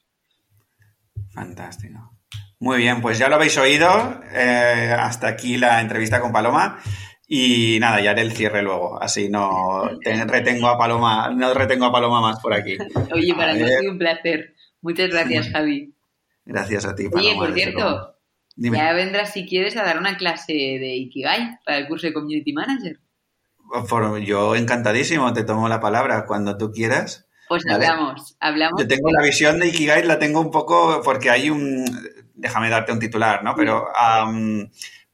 Fantástico. Muy bien, pues ya lo habéis oído. Eh, hasta aquí la entrevista con Paloma. Y nada, ya haré el cierre luego, así no retengo a Paloma, no retengo a Paloma más por aquí. Oye, para mí ha sido un placer. Muchas gracias, Javi. Gracias a ti, Paloma. Oye, por cierto, ya vendrás si quieres a dar una clase de Ikigai para el curso de Community Manager. yo encantadísimo, te tomo la palabra cuando tú quieras. Pues hablamos, hablamos. Yo tengo la visión de Ikigai, la tengo un poco porque hay un, déjame darte un titular, ¿no? Pero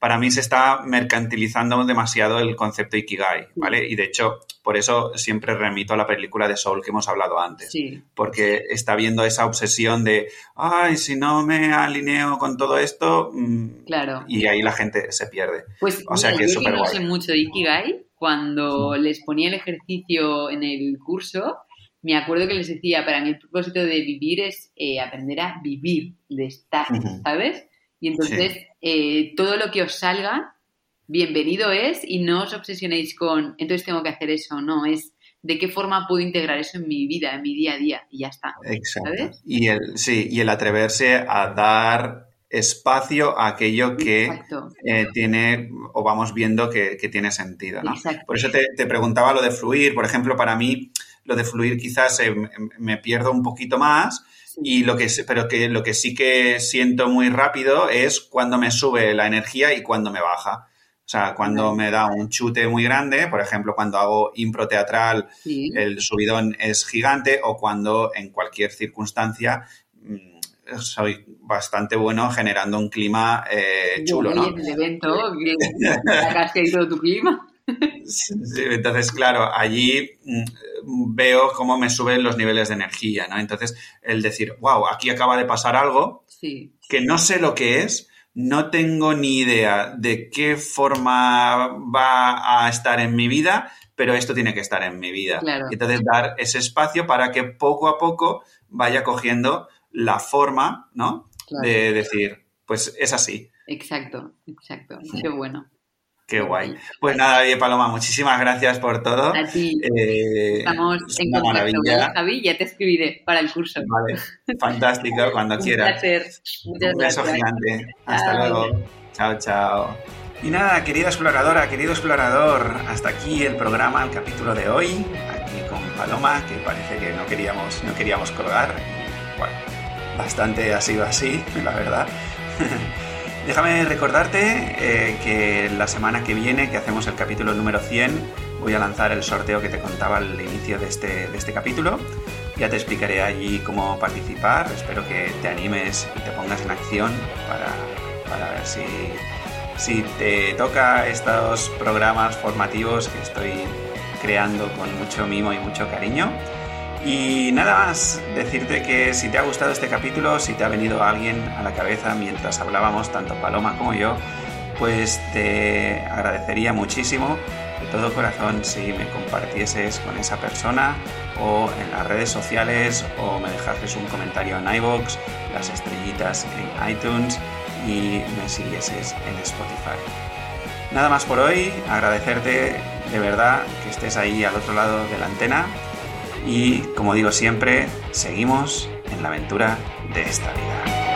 para mí se está mercantilizando demasiado el concepto Ikigai, ¿vale? Y de hecho, por eso siempre remito a la película de Soul que hemos hablado antes. Sí. Porque está viendo esa obsesión de, ay, si no me alineo con todo esto. Mm", claro. Y ahí la gente se pierde. Pues, o sea que es súper no sé mucho de Ikigai, cuando les ponía el ejercicio en el curso, me acuerdo que les decía, para mí el propósito de vivir es eh, aprender a vivir, de estar, ¿sabes? Y entonces, eh, todo lo que os salga, bienvenido es y no os obsesionéis con, entonces tengo que hacer eso, no, es de qué forma puedo integrar eso en mi vida, en mi día a día, y ya está. Exacto. Y el, sí, y el atreverse a dar espacio a aquello que eh, tiene o vamos viendo que, tiene sentido. ¿no? Por eso te, te, preguntaba lo de fluir. Por ejemplo, para mí lo de fluir quizás eh, me pierdo un poquito más, y lo que, pero que lo que sí que siento muy rápido es cuando me sube la energía y cuando me baja. O sea, cuando me da un chute muy grande, por ejemplo, cuando hago impro teatral, el subidón es gigante, o cuando en cualquier circunstancia mm, soy bastante bueno generando un clima eh, chulo, ¿no? en el evento, que todo tu clima. Entonces, claro, allí mm, veo cómo me suben los niveles de energía, ¿no? Entonces, el decir, wow, aquí acaba de pasar algo que no sé lo que es, no tengo ni idea de qué forma va a estar en mi vida, pero esto tiene que estar en mi vida. Entonces, dar ese espacio para que poco a poco vaya cogiendo la forma, ¿no? De decir, pues es así. Exacto, exacto. Qué bueno. Qué guay. Pues nada, oye, Paloma, muchísimas gracias por todo. A ti. Eh, Estamos en contacto, Javi? Ya te escribiré para el curso. Vale, fantástico, cuando Un quieras. Placer. Muchas Un beso gigante. Hasta luego. Chao, chao. Y nada, querida exploradora, querido explorador, hasta aquí el programa, el capítulo de hoy, aquí con Paloma, que parece que no queríamos, no queríamos colgar. Bueno, bastante ha sido así, la verdad. Déjame recordarte eh, que la semana que viene, que hacemos el capítulo número 100, voy a lanzar el sorteo que te contaba al inicio de este, de este capítulo. Ya te explicaré allí cómo participar. Espero que te animes y te pongas en acción para para ver si, si te toca estos programas formativos que estoy creando con mucho mimo y mucho cariño. Y nada más, decirte que si te ha gustado este capítulo, si te ha venido alguien a la cabeza mientras hablábamos, tanto Paloma como yo, pues te agradecería muchísimo de todo corazón si me compartieses con esa persona o en las redes sociales o me dejases un comentario en iVoox, las estrellitas en iTunes y me siguieses en Spotify. Nada más por hoy, agradecerte de verdad que estés ahí al otro lado de la antena y como digo siempre, seguimos en la aventura de esta vida.